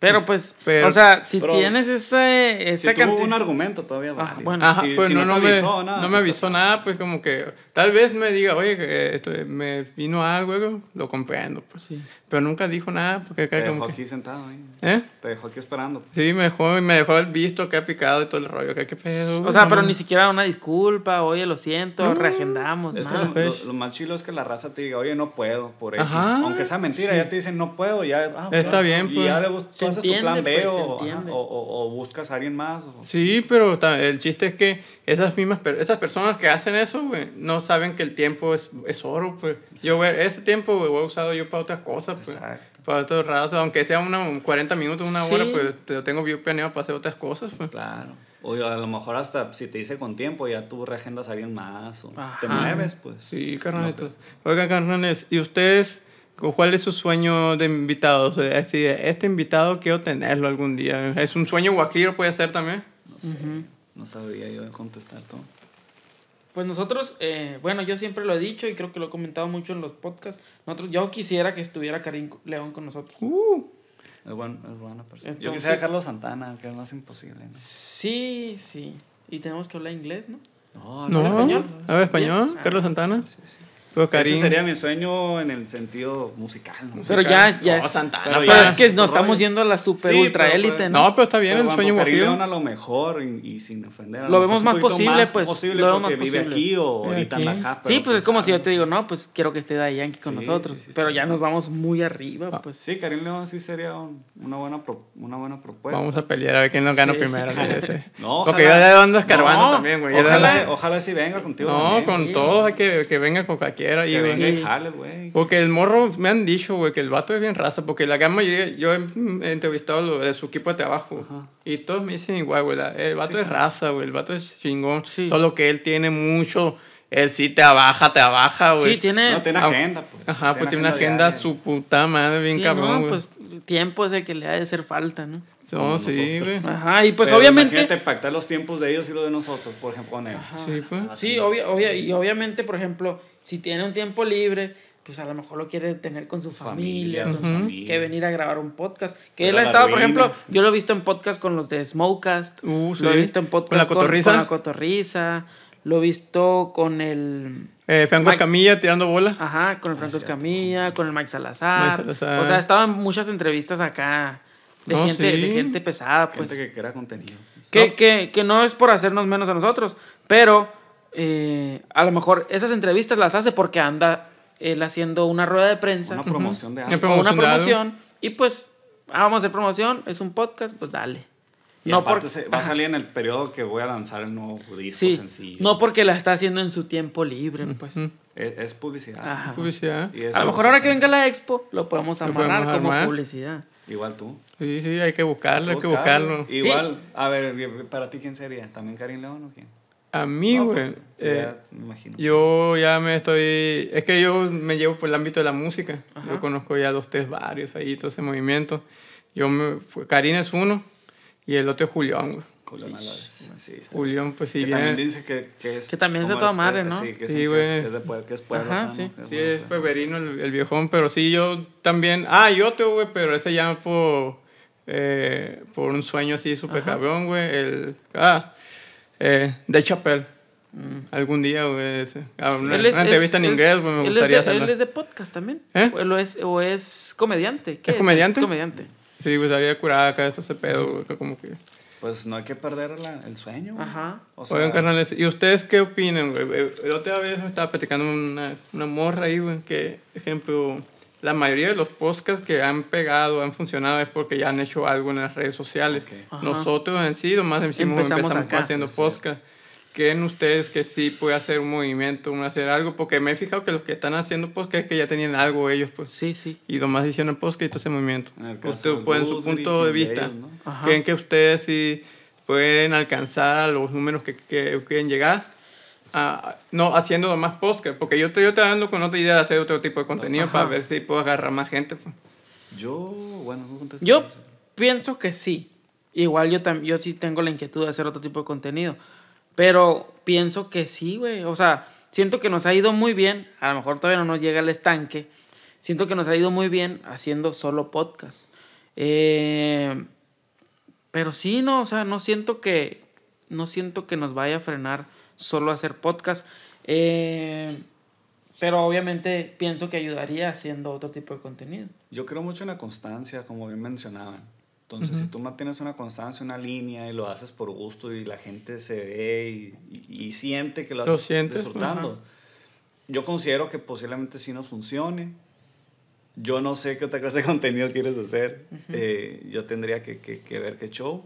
Pero pues, Pero- o sea, si pero- tienes ese, Si esa tuvo cantidad... un argumento todavía Ah, bueno. Ajá, Si- pues si no, no, te me, avisó, nada, no me está avisó bien. nada, pues como que tal vez me diga, oye, que esto, me vino algo, lo comprendo, pues. Sí. Pero nunca dijo nada, porque Te acá dejó como que... aquí sentado ahí. ¿Eh? Te dejó aquí esperando. Sí, me dejó, me dejó el visto acá picado y todo el rollo, que qué pedo. O sea, pero ni siquiera una disculpa, oye, lo siento, No. reagendamos, Es que nada. lo, pues. lo- lo más chilo es que la raza te diga, oye, no puedo, por X. Ajá, Aunque sea mentira, sí. ya te dicen, no puedo, ya. ah, Está bien, Y pues. ya le bus- tú Se haces entiende, tu plan B pues, o, ajá, o, o- o buscas a alguien más. o- Sí, pero ta- el chiste es que esas mismas per- esas personas que hacen eso, güey, no saben que el tiempo es, es oro, pues. Yo, güey, ese tiempo, güey, lo he usado yo para otras cosas, pues. Exacto. Para otros ratos, aunque sea una, 40 minutos, una hora, Sí. pues te lo tengo yo planeado para hacer otras cosas, pues. Claro. O a lo mejor hasta si te dice con tiempo, ya tú reagendas a alguien más o te mueves, pues. Sí, carnalitos. Oigan, carnales, ¿y ustedes cu- cuál es su sueño de invitados? Este invitado quiero tenerlo algún día. ¿Es un sueño guajiro puede ser también? No sé. No sabría yo contestar todo. Pues nosotros, eh, bueno, yo siempre lo he dicho y creo que lo he comentado mucho en los podcasts. Nosotros, yo quisiera que estuviera Karim León con nosotros. Uh, Es, buen, es buena persona. yo Entonces- quisiera a Carlos Santana, que es más imposible. ¿no? Sí, sí. Y tenemos que hablar inglés, ¿no? No, no. español? ¿Habla español? Bien. ¿Carlos Santana? Sí, sí. Pero Karim. Ese sería mi sueño en el sentido musical. ¿no? Pero ya, ya No, es- Santana, pero Pero ya es que nos otro estamos rollo. yendo a la super Sí, ultra élite, pues, ¿no? No, pero está bien Pero, el sueño Karim guajiro. León a lo mejor y, y sin ofender. a Lo mejor vemos más posible, pues, posible lo vemos más vive posible. aquí o Vive ahorita aquí. anda acá. Sí, pues es como si yo te digo, no, pues quiero que esté Daddy Yankee con Sí, nosotros. sí, sí, pero ya bien. nos vamos muy arriba, Ah. pues. Sí, Karim León sí sería un- una, buena pro- una buena propuesta. Vamos a pelear a ver quién nos gana primero. No, Porque yo ojalá- ya ando escarbando No, también, güey. Ojalá, sí venga contigo No, con todos hay que, que venga con cualquiera. ahí, güey. jale. Porque el morro, me han dicho, güey, que el vato es bien raza, porque la gama, yo, yo he entrevistado lo de su equipo de trabajo, Ajá. y todos me dicen igual, güey, el vato Sí, es raza, güey, el vato es chingón, Sí. solo que él tiene mucho, él sí te abaja, te abaja, güey. Sí, tiene. No, tiene agenda, pues. Ajá, pues tiene una agenda diaria. su puta madre, bien sí, cabrón, no, pues tiempo es el que le ha de hacer falta, ¿no? No, sí, güey. Ajá, y pues Pero obviamente. Imagínate pactar los tiempos de ellos y los de nosotros, por ejemplo, con él. Ajá. Sí, pues. Sí, obvia- obvia- y obviamente, por ejemplo, si tiene un tiempo libre, pues a lo mejor lo quiere tener con su Familia, familia, con su- familia. que venir a grabar un podcast. Que Pero él ha estado, por ejemplo, yo lo he visto en podcast con los de Smokecast, Uh, lo he sí. visto en podcast ¿Con la cotorriza? con la cotorriza, lo he visto con el... Eh, Franco Mike- Camilla tirando bola. Ajá, con el Franco cierto. Escamilla, con el Mike Salazar. Mike Salazar. O sea, estaban muchas entrevistas acá de, No, gente, sí. de gente pesada, pues. Gente que crea contenido. Que, No. que, que no es por hacernos menos a nosotros, pero eh, a lo mejor esas entrevistas las hace porque anda él haciendo una rueda de prensa Una promoción de Una algo. o una promoción de algo. promoción y pues ah, vamos a hacer promoción, es un podcast, pues dale. Y no aparte por- se- va a salir en el periodo que voy a lanzar el nuevo disco Sí, sencillo. no porque la está haciendo en su tiempo libre, pues. Ujú. Es, es publicidad. Ajá. Publicidad. Y A lo mejor ahora que venga la expo lo podemos Lo amarrar podemos como publicidad. Igual tú. Sí, sí, hay que buscarlo, hay que Buscarlo. Igual, a ver, para ti, ¿quién sería? ¿También Karim León o quién? A mí, No, güey. pues, eh, imagino. yo ya me estoy. Es que yo me llevo por el ámbito de la música. Ajá. Yo conozco ya dos, tres varios ahí, todo ese movimiento. Yo me. Karina es uno y el otro es Julián, güey. Julián Álvarez. Sí, Julián, pues sí, que viene. también dice que, que es. Que también es de toda madre, ¿no? Sí, que, Sí, sí, que, güey. es, que es de que es pueblo. Ajá, ¿no? sí. Es Sí, es pueberino el, el viejón, pero sí, yo también. Ah, y otro, güey, pero ese llama por. eh, por un sueño así súper cabrón, güey. El. Ah, eh, de Chappelle. Algún día, güey. ese. Ah, una, Mm. Él es- una entrevista es- en inglés, güey, me él es gustaría de- hacerla. Él es de podcast también. ¿Eh? O, lo es, o es comediante. ¿Qué ¿Es comediante? Es comediante. Sí, güey, estaría curada acá esto ese pedo, güey, como que... Pues no hay que perder la- el sueño. güey. Ajá. O sea, Oigan, carnales, ¿y ustedes qué opinan, güey? Eh, La otra vez me estaba platicando una, una morra ahí, güey, que, ejemplo, la mayoría de los podcasts que han pegado, han funcionado, es porque ya han hecho algo en las redes sociales. Ok. Ajá. Nosotros en sí, nomás hicimos, Empezamos empezamos, acá. haciendo podcast. ¿Creen ustedes que sí puede hacer un movimiento, un hacer algo? Porque me he fijado que los que están haciendo podcast es que ya tenían algo ellos, pues. Sí, sí. Y nomás hicieron podcast y todo ese movimiento. Ustedes, de pues, en su punto de vista, Dale, ¿no? ¿creen que ustedes sí pueden alcanzar a los números que, que quieren llegar? a- no haciendo más podcast, porque yo estoy, yo dando con otra idea de hacer otro tipo de contenido Ajá. para ver si puedo agarrar más gente. pues. Yo, bueno, no. Yo pienso que sí. Igual yo, tam- yo sí tengo la inquietud de hacer otro tipo de contenido. Pero pienso que sí, güey. O sea, siento que nos ha ido muy bien. A lo mejor todavía no nos llega al estanque. Siento que nos ha ido muy bien haciendo solo podcast. Eh, pero sí, no, o sea, no siento que. No siento que nos vaya a frenar solo hacer podcast. Eh, pero obviamente pienso que ayudaría haciendo otro tipo de contenido. Yo creo mucho en la constancia, como bien mencionaban. Entonces, si tú mantienes una constancia, una línea y lo haces por gusto y la gente se ve y, y- y siente que lo, Lo haces disfrutando, ajá. yo considero que posiblemente sí nos funcione. Yo no sé qué otra clase de contenido quieres hacer. Eh, yo tendría que, que- que ver qué show.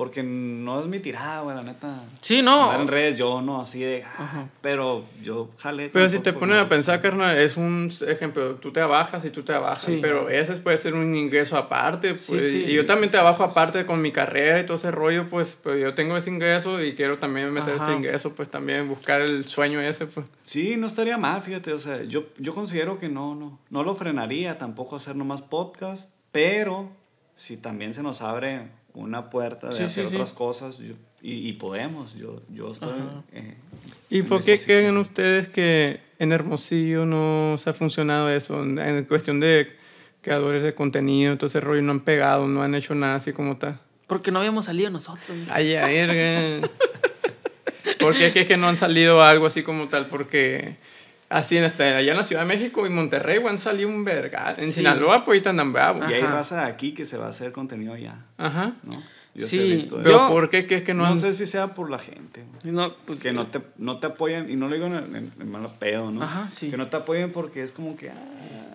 Porque no es mi tirada, güey, la neta. Sí, no. Andar en redes, yo no, así de. ah, pero yo jale. Pero si te pones a pensar, carnal, es un ejemplo, tú trabajas y tú trabajas, Sí. pero ese puede ser un ingreso aparte, pues, sí, y sí, yo sí, también sí, trabajo sí, sí. aparte con mi carrera y todo ese rollo, pues, pero yo tengo ese ingreso y quiero también meter Ajá. este ingreso, pues también buscar el sueño ese, pues. Sí, no estaría mal, fíjate, o sea, yo, yo considero que no, no, no lo frenaría tampoco hacer nomás podcast, pero si también se nos abre una puerta de Sí, hacer sí, sí. otras cosas yo- y, y podemos, yo, yo estoy... Eh, ¿Y en por qué creen ustedes que en Hermosillo no se ha funcionado eso? En- En cuestión de creadores de contenido, todo ese rollo, no han pegado, no han hecho nada así como tal. Porque no habíamos salido nosotros. Ay, verga. Porque es que, es que no han salido algo así como tal, porque así en esta, allá en la Ciudad de México y Monterrey, güey, han salido un verga. En Sí. Sinaloa, pues andan bravos. Y hay raza de aquí que se va a hacer contenido ya, Ajá. ¿no? Yo Sí, he visto. Pero Yo- ¿por qué? ¿Qué es que no, no han... sé si sea por la gente. No, pues, que no te, no te apoyan, y no lo digo en, en, en malo pedo, ¿no? Ajá, sí. Que no te apoyen porque es como que, ah,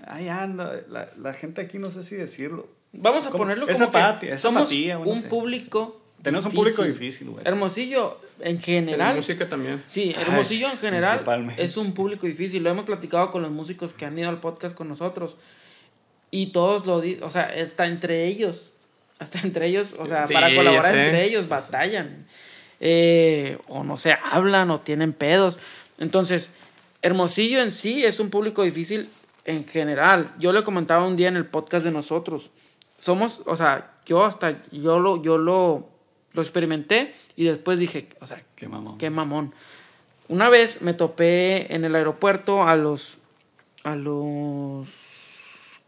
ahí anda, la, la gente aquí no sé si decirlo. Vamos a Como- ponerlo es como que apatía, es somos apatía, bueno, un sé, público Tenemos un público difícil, güey. Hermosillo, en En general, música también. Sí, Ay, Hermosillo en general es un público difícil. Lo hemos platicado con los músicos que han ido al podcast con nosotros. Y todos lo dicen, o sea, hasta entre ellos, hasta entre ellos, o sea, Sí, para colaborar entre ellos batallan. Eh, o no se hablan o tienen pedos. Entonces, Hermosillo en sí es un público difícil en general. Yo le comentaba un día en el podcast de nosotros. Somos, o sea, yo hasta, yo lo, yo lo, lo experimenté y después dije, o sea, Qué mamón. Qué mamón. Una vez me topé en el aeropuerto a los, a los...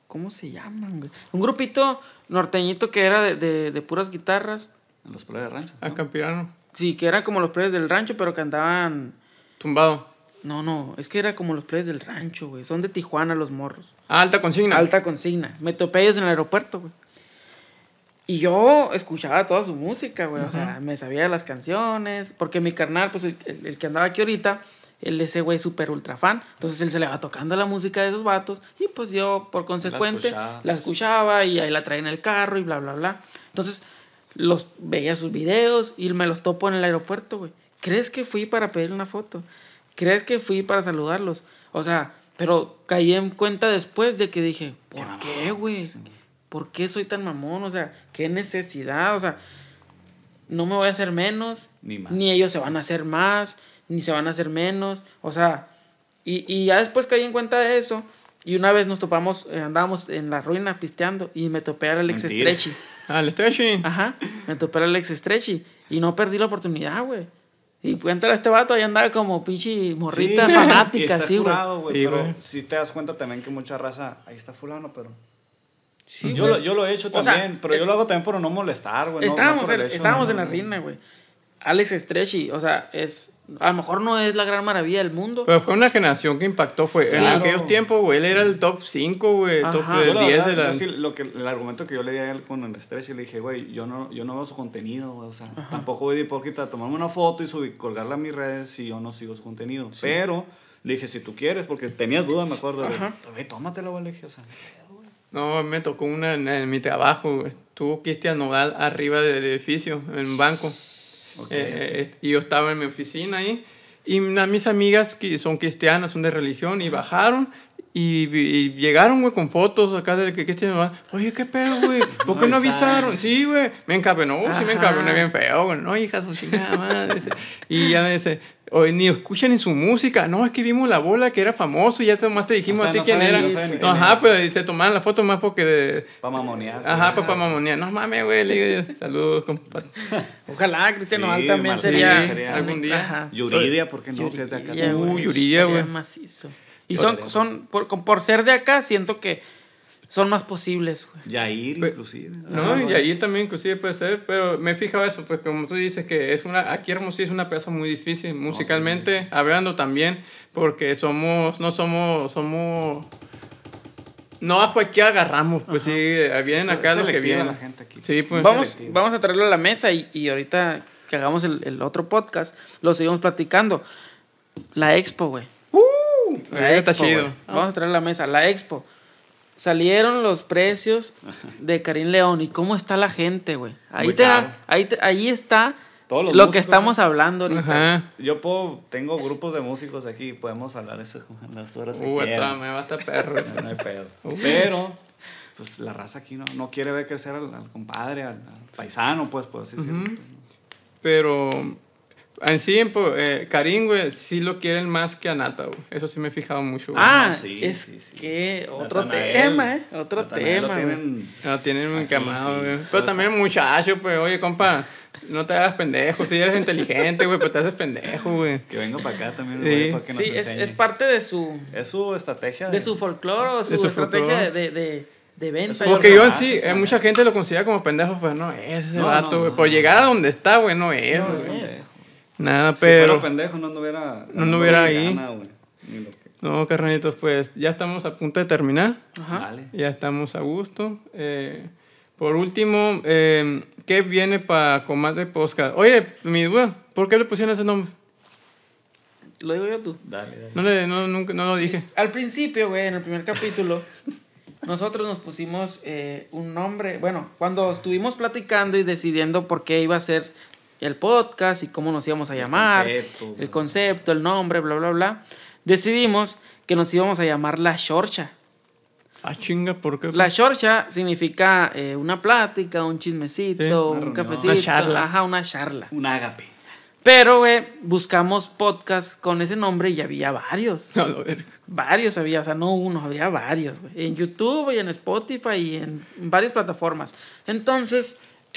¿Cómo se llaman? Un grupito norteñito que era de, de, de puras guitarras. En los pueblos de rancho. A Campirano. Sí, que eran como los players del rancho, pero que andaban... Tumbado. No, no, es que era como los players del rancho, güey. Son de Tijuana los morros. Ah, alta consigna. Alta consigna. Me topé ellos en el aeropuerto, güey. Y yo escuchaba toda su música, güey. O sea, me sabía las canciones. Porque mi carnal, pues el, el- el que andaba aquí ahorita, él ese güey súper ultra fan. Entonces él se le va tocando la música de esos vatos. Y pues yo, por consecuente, la escuchaba y ahí la traía en el carro y bla, bla, bla. Entonces los veía sus videos y me los topo en el aeropuerto, güey. ¿Crees que fui para pedirle una foto? ¿Crees que fui para saludarlos? O sea, pero caí en cuenta después de que dije, ¿por qué, güey? ¿Por qué soy tan mamón? O sea, ¿qué necesidad? O sea, no me voy a hacer menos, Ni más. ni ellos se van a hacer más, ni se van a hacer menos. O sea, y, y ya después caí en cuenta de eso. Y una vez nos topamos, eh, andábamos en la ruina pisteando y me topé al Alex Mentira. Stretchy. Ah, el Stretchy. Ajá, me topé al Alex Stretchy y no perdí la oportunidad, güey. Y cuéntale a este vato, ahí andaba como pinche morrita Sí, y fanática, está así, güey. Sí, pero güey. si te das cuenta también que mucha raza, ahí está fulano, pero... Sí, yo, lo, yo lo he hecho O sea, también, pero yo lo hago también por no molestar, güey. no- no estábamos estábamos no, en la rina, güey. Alex Stretchy, o sea, es... A lo mejor no es la gran maravilla del mundo. Pero fue una generación que impactó. Fue en Claro. aquellos tiempos, güey. Él era el top 5, güey. Top Ajá. Yo la 10 verdad, de la. yo sí, lo que, el argumento que yo le di a él con el estrés, y le dije, güey, yo no, yo no veo su contenido, güey, o sea, tampoco voy de hipócrita a tomarme una foto y subir, colgarla a mis redes si yo no sigo su contenido. Pero le dije, si tú quieres, porque tenías duda, me acuerdo, de, güey, tómatela, güey, le dije, o sea, No, me tocó una en, en mi trabajo. Estuvo Cristian Nodal arriba del edificio, en un banco. ok. Eh, eh, y yo estaba en mi oficina ahí. Y una- mis amigas que son cristianas, son de religión, y bajaron. Y, y llegaron, güey, con fotos acá de que Cristian Nodal. Oye, ¿qué pedo, güey? ¿Por qué no avisaron? Sí, güey. Me encabronó, sí me Ajá. encabroné bien feo, güey. No, hija, su chingada madre. Y ya me dice, oye, ni escuchan ni su música. No, es que vimos la bola que era famoso y ya nomás te dijimos O sea, a ti no quién saben- era. no saben ni No, quién ajá, pues y se tomaban la foto más porque de... para mamonear. Ajá, pues, para mamonear. No mames, güey. le digo, Saludos, compadre. Ojalá Cristian Sí, también Martín, sería... sería algún día. Ajá. Yuridia, ¿por qué no? Que es de acá Yuridia, también. Uh, güey, Yuridia, güey. macizo. Y son, son por, por ser de acá, siento que son más posibles, güey. Yair, Pe- inclusive. No, Ajá, y güey. ahí también inclusive puede ser, pero me he fijado eso, pues como tú dices que es una, aquí Hermosillo es una pieza muy difícil musicalmente, hablando también, porque somos, no somos, somos, no a cualquiera agarramos, pues sí, vienen Es- acá los que vienen. la gente aquí. Sí, pues. vamos, selectivo. vamos a traerlo a la mesa y, y ahorita que hagamos el, el otro podcast, lo seguimos platicando. La expo, güey. La Ahí está expo, chido. Vamos a traer a la mesa. La expo. Salieron los precios de Karim León y cómo está la gente, güey. Ahí, te da- ahí, te- ahí está lo que músicos, estamos ¿no? hablando ahorita. Ajá. Yo puedo, tengo grupos de músicos aquí, podemos hablar eso las horas que Uh, quieran. me va a estar perro. No, no hay pedo. Uh. Pero, pues la raza aquí no, no quiere ver crecer al, al compadre, al, al paisano, pues, por así decirlo. Pero en sí, po- eh, Karim, güey, sí lo quieren más que a Nata, güey. Eso sí me he fijado mucho, güey. Ah, No, sí, es sí, sí. que otro Natanael- tema, ¿eh? Otro Natanael lo tema, güey. tienen- No, tienen Aquí sí. güey. Pero también muchacho, pues, oye, compa, no te hagas pendejo. Si eres inteligente, güey, pues te haces pendejo, güey. Que venga para acá también, Sí. güey, para que nos Sí, es, parte de su, Es su estrategia. de su folclore o su, De su estrategia folclore. de, de, de venta. Porque yo en personaje, sí, eh, mucha gente lo considera como pendejo, pues no es ese No, vato, no, güey. no, Por llegar a donde está, güey, no es, No, güey. Nada, Si fuera pero. pendejo, no anduviera. No anduviera ahí. gana, güey, ni lo que- No, carnalitos, pues ya estamos a punto de terminar. Ajá. Vale. Ya estamos a gusto. Eh, por último, eh, ¿qué viene para Comadre Podcast? Oye, mi duda, ¿por qué le pusieron ese nombre? Lo digo yo tú. Dale, dale. No, le, no, nunca, no lo dije. Al principio, güey, en el primer capítulo, nosotros nos pusimos eh, un nombre. Bueno, cuando estuvimos platicando y decidiendo por qué iba a ser el podcast y cómo nos íbamos a llamar, concepto, el concepto, el nombre, bla, bla, bla, decidimos que nos íbamos a llamar La Shorcha. Ah, chinga, ¿por qué? La Shorcha significa eh, una plática, un chismecito, Sí, un reunión. cafecito. Una charla. Ajá, una charla. Un ágape. Pero, güey, buscamos podcast con ese nombre y había varios. No, lo verga. Varios había, o sea, no uno, había varios, güey. En YouTube y en Spotify y en varias plataformas. Entonces,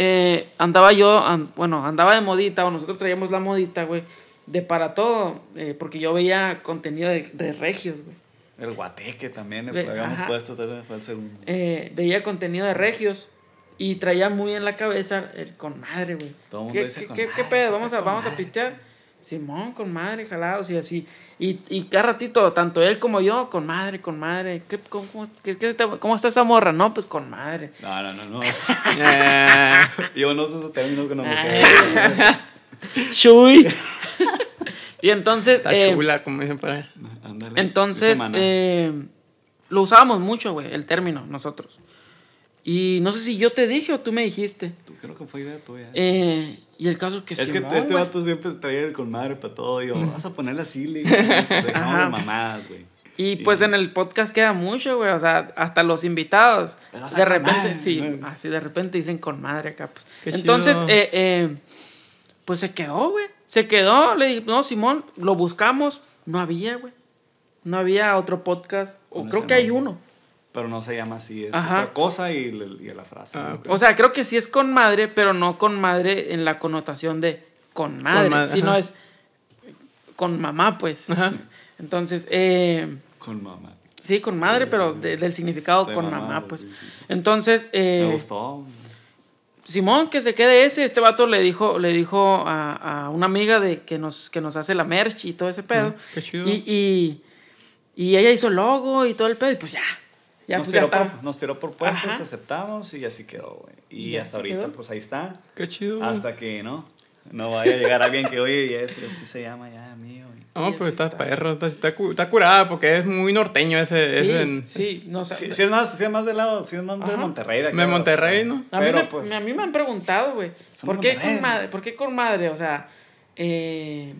eh, andaba yo, bueno, andaba de modita, o nosotros traíamos la modita, güey, de para todo, eh, porque yo veía contenido de, de regios, güey. El guateque también le habíamos ajá. puesto, tal vez fue el segundo. eh, veía contenido de regios y traía muy en la cabeza el con madre, güey. Todo mundo ¿Qué, dice qué, con qué- madre, qué pedo? Vamos a, vamos a pistear. Simón, con madre, jalados y así. Y, y cada ratito, tanto él como yo, con madre, con madre. ¿Qué, cómo, qué- qué está, cómo está esa morra? No, pues con madre. No, no, no, no. Yo no sé esos términos con las Ay. mujeres. Chuy. y entonces, está eh, chula, como dicen por ahí. Ándale. entonces, eh, lo usábamos mucho, güey, el término, nosotros. Y no sé si yo te dije o tú me dijiste. Tú creo que fue idea tuya. Eh, y el caso es que es que este güey. vato siempre traía el con madre para todo. Y yo, vas a ponerle así, le digo, dejamos de mamadas, güey. Y pues en el podcast queda mucho, güey. O sea, hasta los invitados. De repente, madre, sí, güey. así de repente dicen con madre acá, pues. Qué Entonces, chido. eh, eh, pues se quedó, güey. Se quedó. Le dije, no, Simón, lo buscamos. No había, güey. No había otro podcast. O creo que hay uno. Pero no se llama así, es Ajá. otra cosa y, y la frase. Ah. O sea, creo que sí es con madre, pero no con madre en la connotación de con madre, madre, sino ajá. es con mamá, pues. Ajá. Entonces, eh, Con mamá. sí, con madre, pero de- del significado De con mamá, mamá, pues. sí, sí. Entonces, eh, Me gustó. Simón, que se quede ese, este vato le dijo, le dijo a, a una amiga de que nos, que nos hace la merch y todo ese pedo. Mm, qué chido. Y, y, y ella hizo logo y todo el pedo, y pues ya. Ya, nos, pues ya tiró por, nos tiró propuestas, Ajá. aceptamos y así quedó, güey. Y hasta ahorita, quedó. pues ahí está. Qué chido. Hasta que, ¿no? No vaya a llegar alguien que, oye, así se llama ya, mío. No, Y pues está, está. perro, está, está, cu- está curada porque es muy norteño ese. Sí, ese- sí, no sé. Sí, sí es más, sí es más del lado, sí es más de Ajá. Monterrey. De, acá, De Monterrey, ¿no? A mí, Pero, me, pues, a mí me han preguntado, güey, ¿por qué con madre? ¿Por qué con madre? O sea, eh,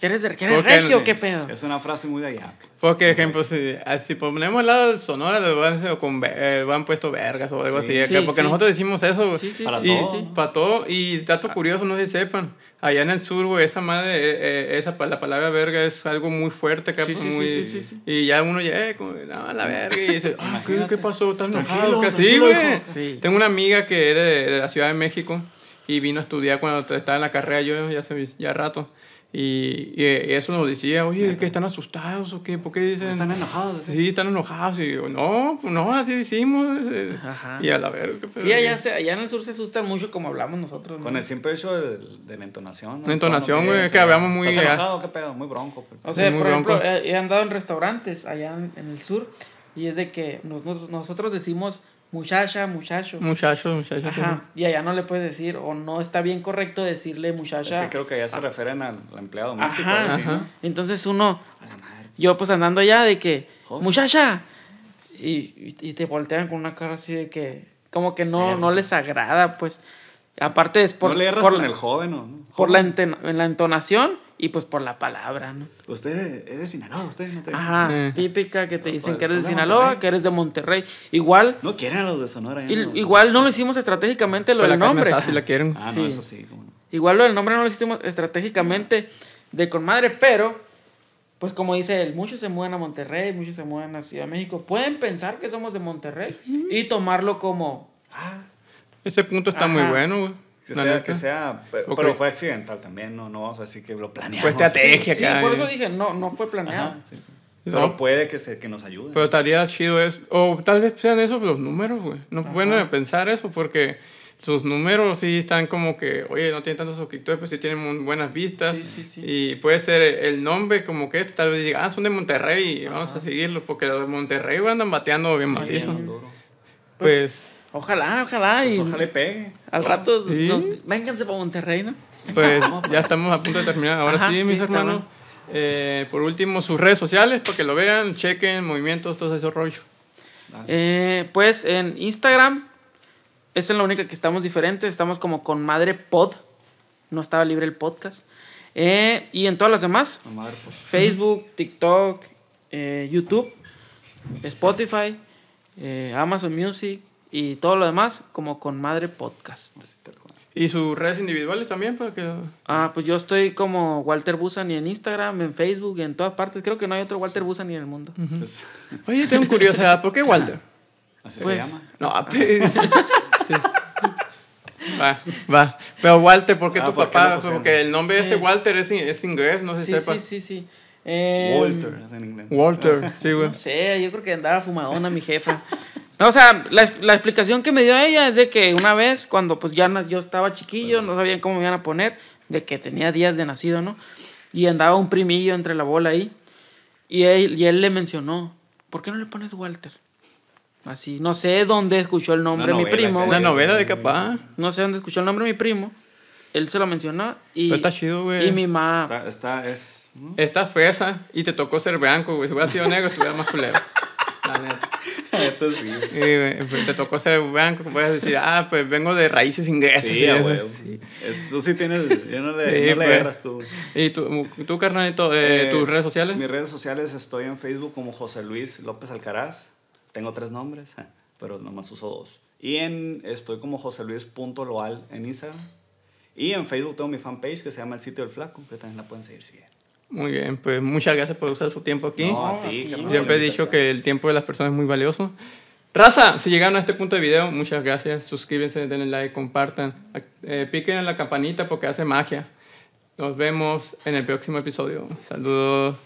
¿qué eres, de, qué eres Porque- regio o qué pedo? Es una frase muy de allá. Porque, ejemplo, si, ah, si ponemos el lado del Sonora, le van, a- con, eh, van puesto vergas o algo Sí. así. acá, Sí, porque sí. nosotros decimos eso. Sí, sí, Para sí, y, todo. Para todo. Y dato curioso, no sé si sepan. Allá en el sur, güey, esa madre, eh, eh, esa, la palabra verga es algo muy fuerte acá. Sí, pues, sí, sí, muy, sí, sí, sí. Y ya uno ya, eh, como, no, la verga. Y dice, ah, ¿qué. ¿qué pasó? ¿Estás enojado? Tranquilo, ¿Qué? Sí, tranquilo, güey. Sí. Tengo una amiga que es de, de la Ciudad de México y vino a estudiar cuando estaba en la carrera yo ya hace ya rato. Y, y eso nos decía, oye, que están asustados o qué, ¿por qué dicen? Están enojados. ¿sí? Sí, están enojados. Y yo, no, pues no, así decimos. eh". Ajá. Y a la verga. Sí, allá, se- allá en el sur se asustan mucho como hablamos nosotros. ¿no? Con el simple hecho de, de la entonación. ¿no? La entonación, güey, quieres, que hablamos muy ¿Estás allá. enojado? ¿Qué pedo? Muy bronco. pues. O sea, por ejemplo, bronco. he, he andado en restaurantes allá en, en el sur y es de que nos- nos- nosotros decimos muchacha, muchacho. Muchachos, muchachos. sí. Ajá. Y allá no le puedes decir, o no está bien correcto decirle Es muchacha. que creo que ya se refieren al, al empleado doméstico. Ajá. algo así, ¿no? Ajá. Entonces uno, A la madre. yo pues andando allá de que, muchacha. Y, y, y te voltean con una cara así de que, como que no, no les agrada, pues. Aparte es por, no le erras por, la, el joven, ¿o ¿no? por la, enten- en la entonación y pues por la palabra, ¿no? Usted es de Sinaloa, usted no te... Ajá, Eh. típica que te No, dicen pues, que eres de ¿dónde Sinaloa, Monterrey? que eres de Monterrey. Igual, No quieren a los de Sonora. igual no lo hicimos estratégicamente lo Pues del carne nombre. si la quieren. Ah, Sí. no, eso sí. cómo no. Igual lo del nombre no lo hicimos estratégicamente de con madre, pero pues como dice él, muchos se mueven a Monterrey, muchos se mueven a Ciudad de México. Pueden pensar que somos de Monterrey y tomarlo como Ah, Ese punto está muy Ajá. bueno, güey. que La sea, neta. que sea, pero, Ok. pero fue accidental también, no, no vamos a decir que lo planeamos. Fue estrategia Sí, acá. por eh. eso dije, no, no fue planeado. Ajá, sí. No, Pero puede que, se, que nos ayude. Pero estaría chido eso. O tal vez sean esos los números, güey. No Ajá. pueden pensar eso porque sus números sí están como que, oye, no tienen tantos suscriptores, pues sí tienen muy buenas vistas. Sí, sí, sí. Y puede ser el nombre como que este, tal vez diga, ah, son de Monterrey y vamos a seguirlos porque los de Monterrey andan bateando bien Sí, macizo. bien duro. Pues, Ojalá, ojalá. Pues y ojalá y pegue. al rato, Sí. nos- vénganse para Monterrey, ¿no? pues ya estamos a punto de terminar. Ahora Ajá, sí, mis hermanos. eh, por último, sus redes sociales para que lo vean, chequen movimientos, todo esos rollos. Eh, pues en Instagram, esa es la única que estamos diferentes. Estamos como con Madre Pod. No estaba libre el podcast. Eh, y en todas las demás, No, madre, pues. Facebook, TikTok, eh, YouTube, Spotify, eh, Amazon Music y todo lo demás como con Madre Podcast. Así tal cual. Y sus redes individuales también para que... Ah, pues yo estoy como Walter Busani en Instagram, en Facebook, en todas partes. Creo que no hay otro Walter Busani en el mundo. Pues, Oye, tengo curiosidad, ¿por qué Walter? así Pues, se llama. No, pues. sí. Va, va. Pero Walter, ¿por qué Ah, tu ¿por qué papá? Porque el nombre ese Eh. Walter es, es inglés, no sé si sí, sepa. sí, sí, sí. Eh, Walter, es en inglés. Walter, sí, güey. No sé, yo creo que andaba fumadona mi jefa. No, o sea, la, la explicación que me dio ella es de que una vez, cuando pues ya yo estaba chiquillo, no sabían cómo me iban a poner, de que tenía días de nacido, ¿no? Y andaba un primillo entre la bola ahí. Y él, y él le mencionó, ¿por qué no le pones Walter? Así, no sé dónde escuchó el nombre de mi primo, que- Una novela de capaz. No sé dónde escuchó el nombre de mi primo. Él se lo mencionó y, Pero está chido, güey. y mi mamá... Está, está, es... ¿no? Esta fresa y te tocó ser blanco, güey. Si hubiera sido negro, estuviera más culero. La neta. Esto sí. Pues, te tocó ser blanco, puedes decir, ah, pues vengo de raíces inglesas. Sí, y eso, sí. Es- tú sí tienes... Ya no le, Sí, no le pues. erras tú. ¿Y tú, tú carnalito, eh, Eh, tus redes sociales? Mis redes sociales estoy en Facebook como José Luis López Alcaraz. Tengo tres nombres, pero nomás uso dos. Y en, estoy como José Luis.loal en Instagram. Y en Facebook tengo mi fanpage que se llama El Sitio del Flaco, que también la pueden seguir siguiendo. Muy bien, pues muchas gracias por usar su tiempo aquí. No, a ti, Siempre he dicho que el tiempo de las personas es muy valioso. Raza, si llegaron a este punto de video, muchas gracias. Suscríbanse, denle like, compartan. Eh, piquen en la campanita porque hace magia. Nos vemos en el próximo episodio. Saludos.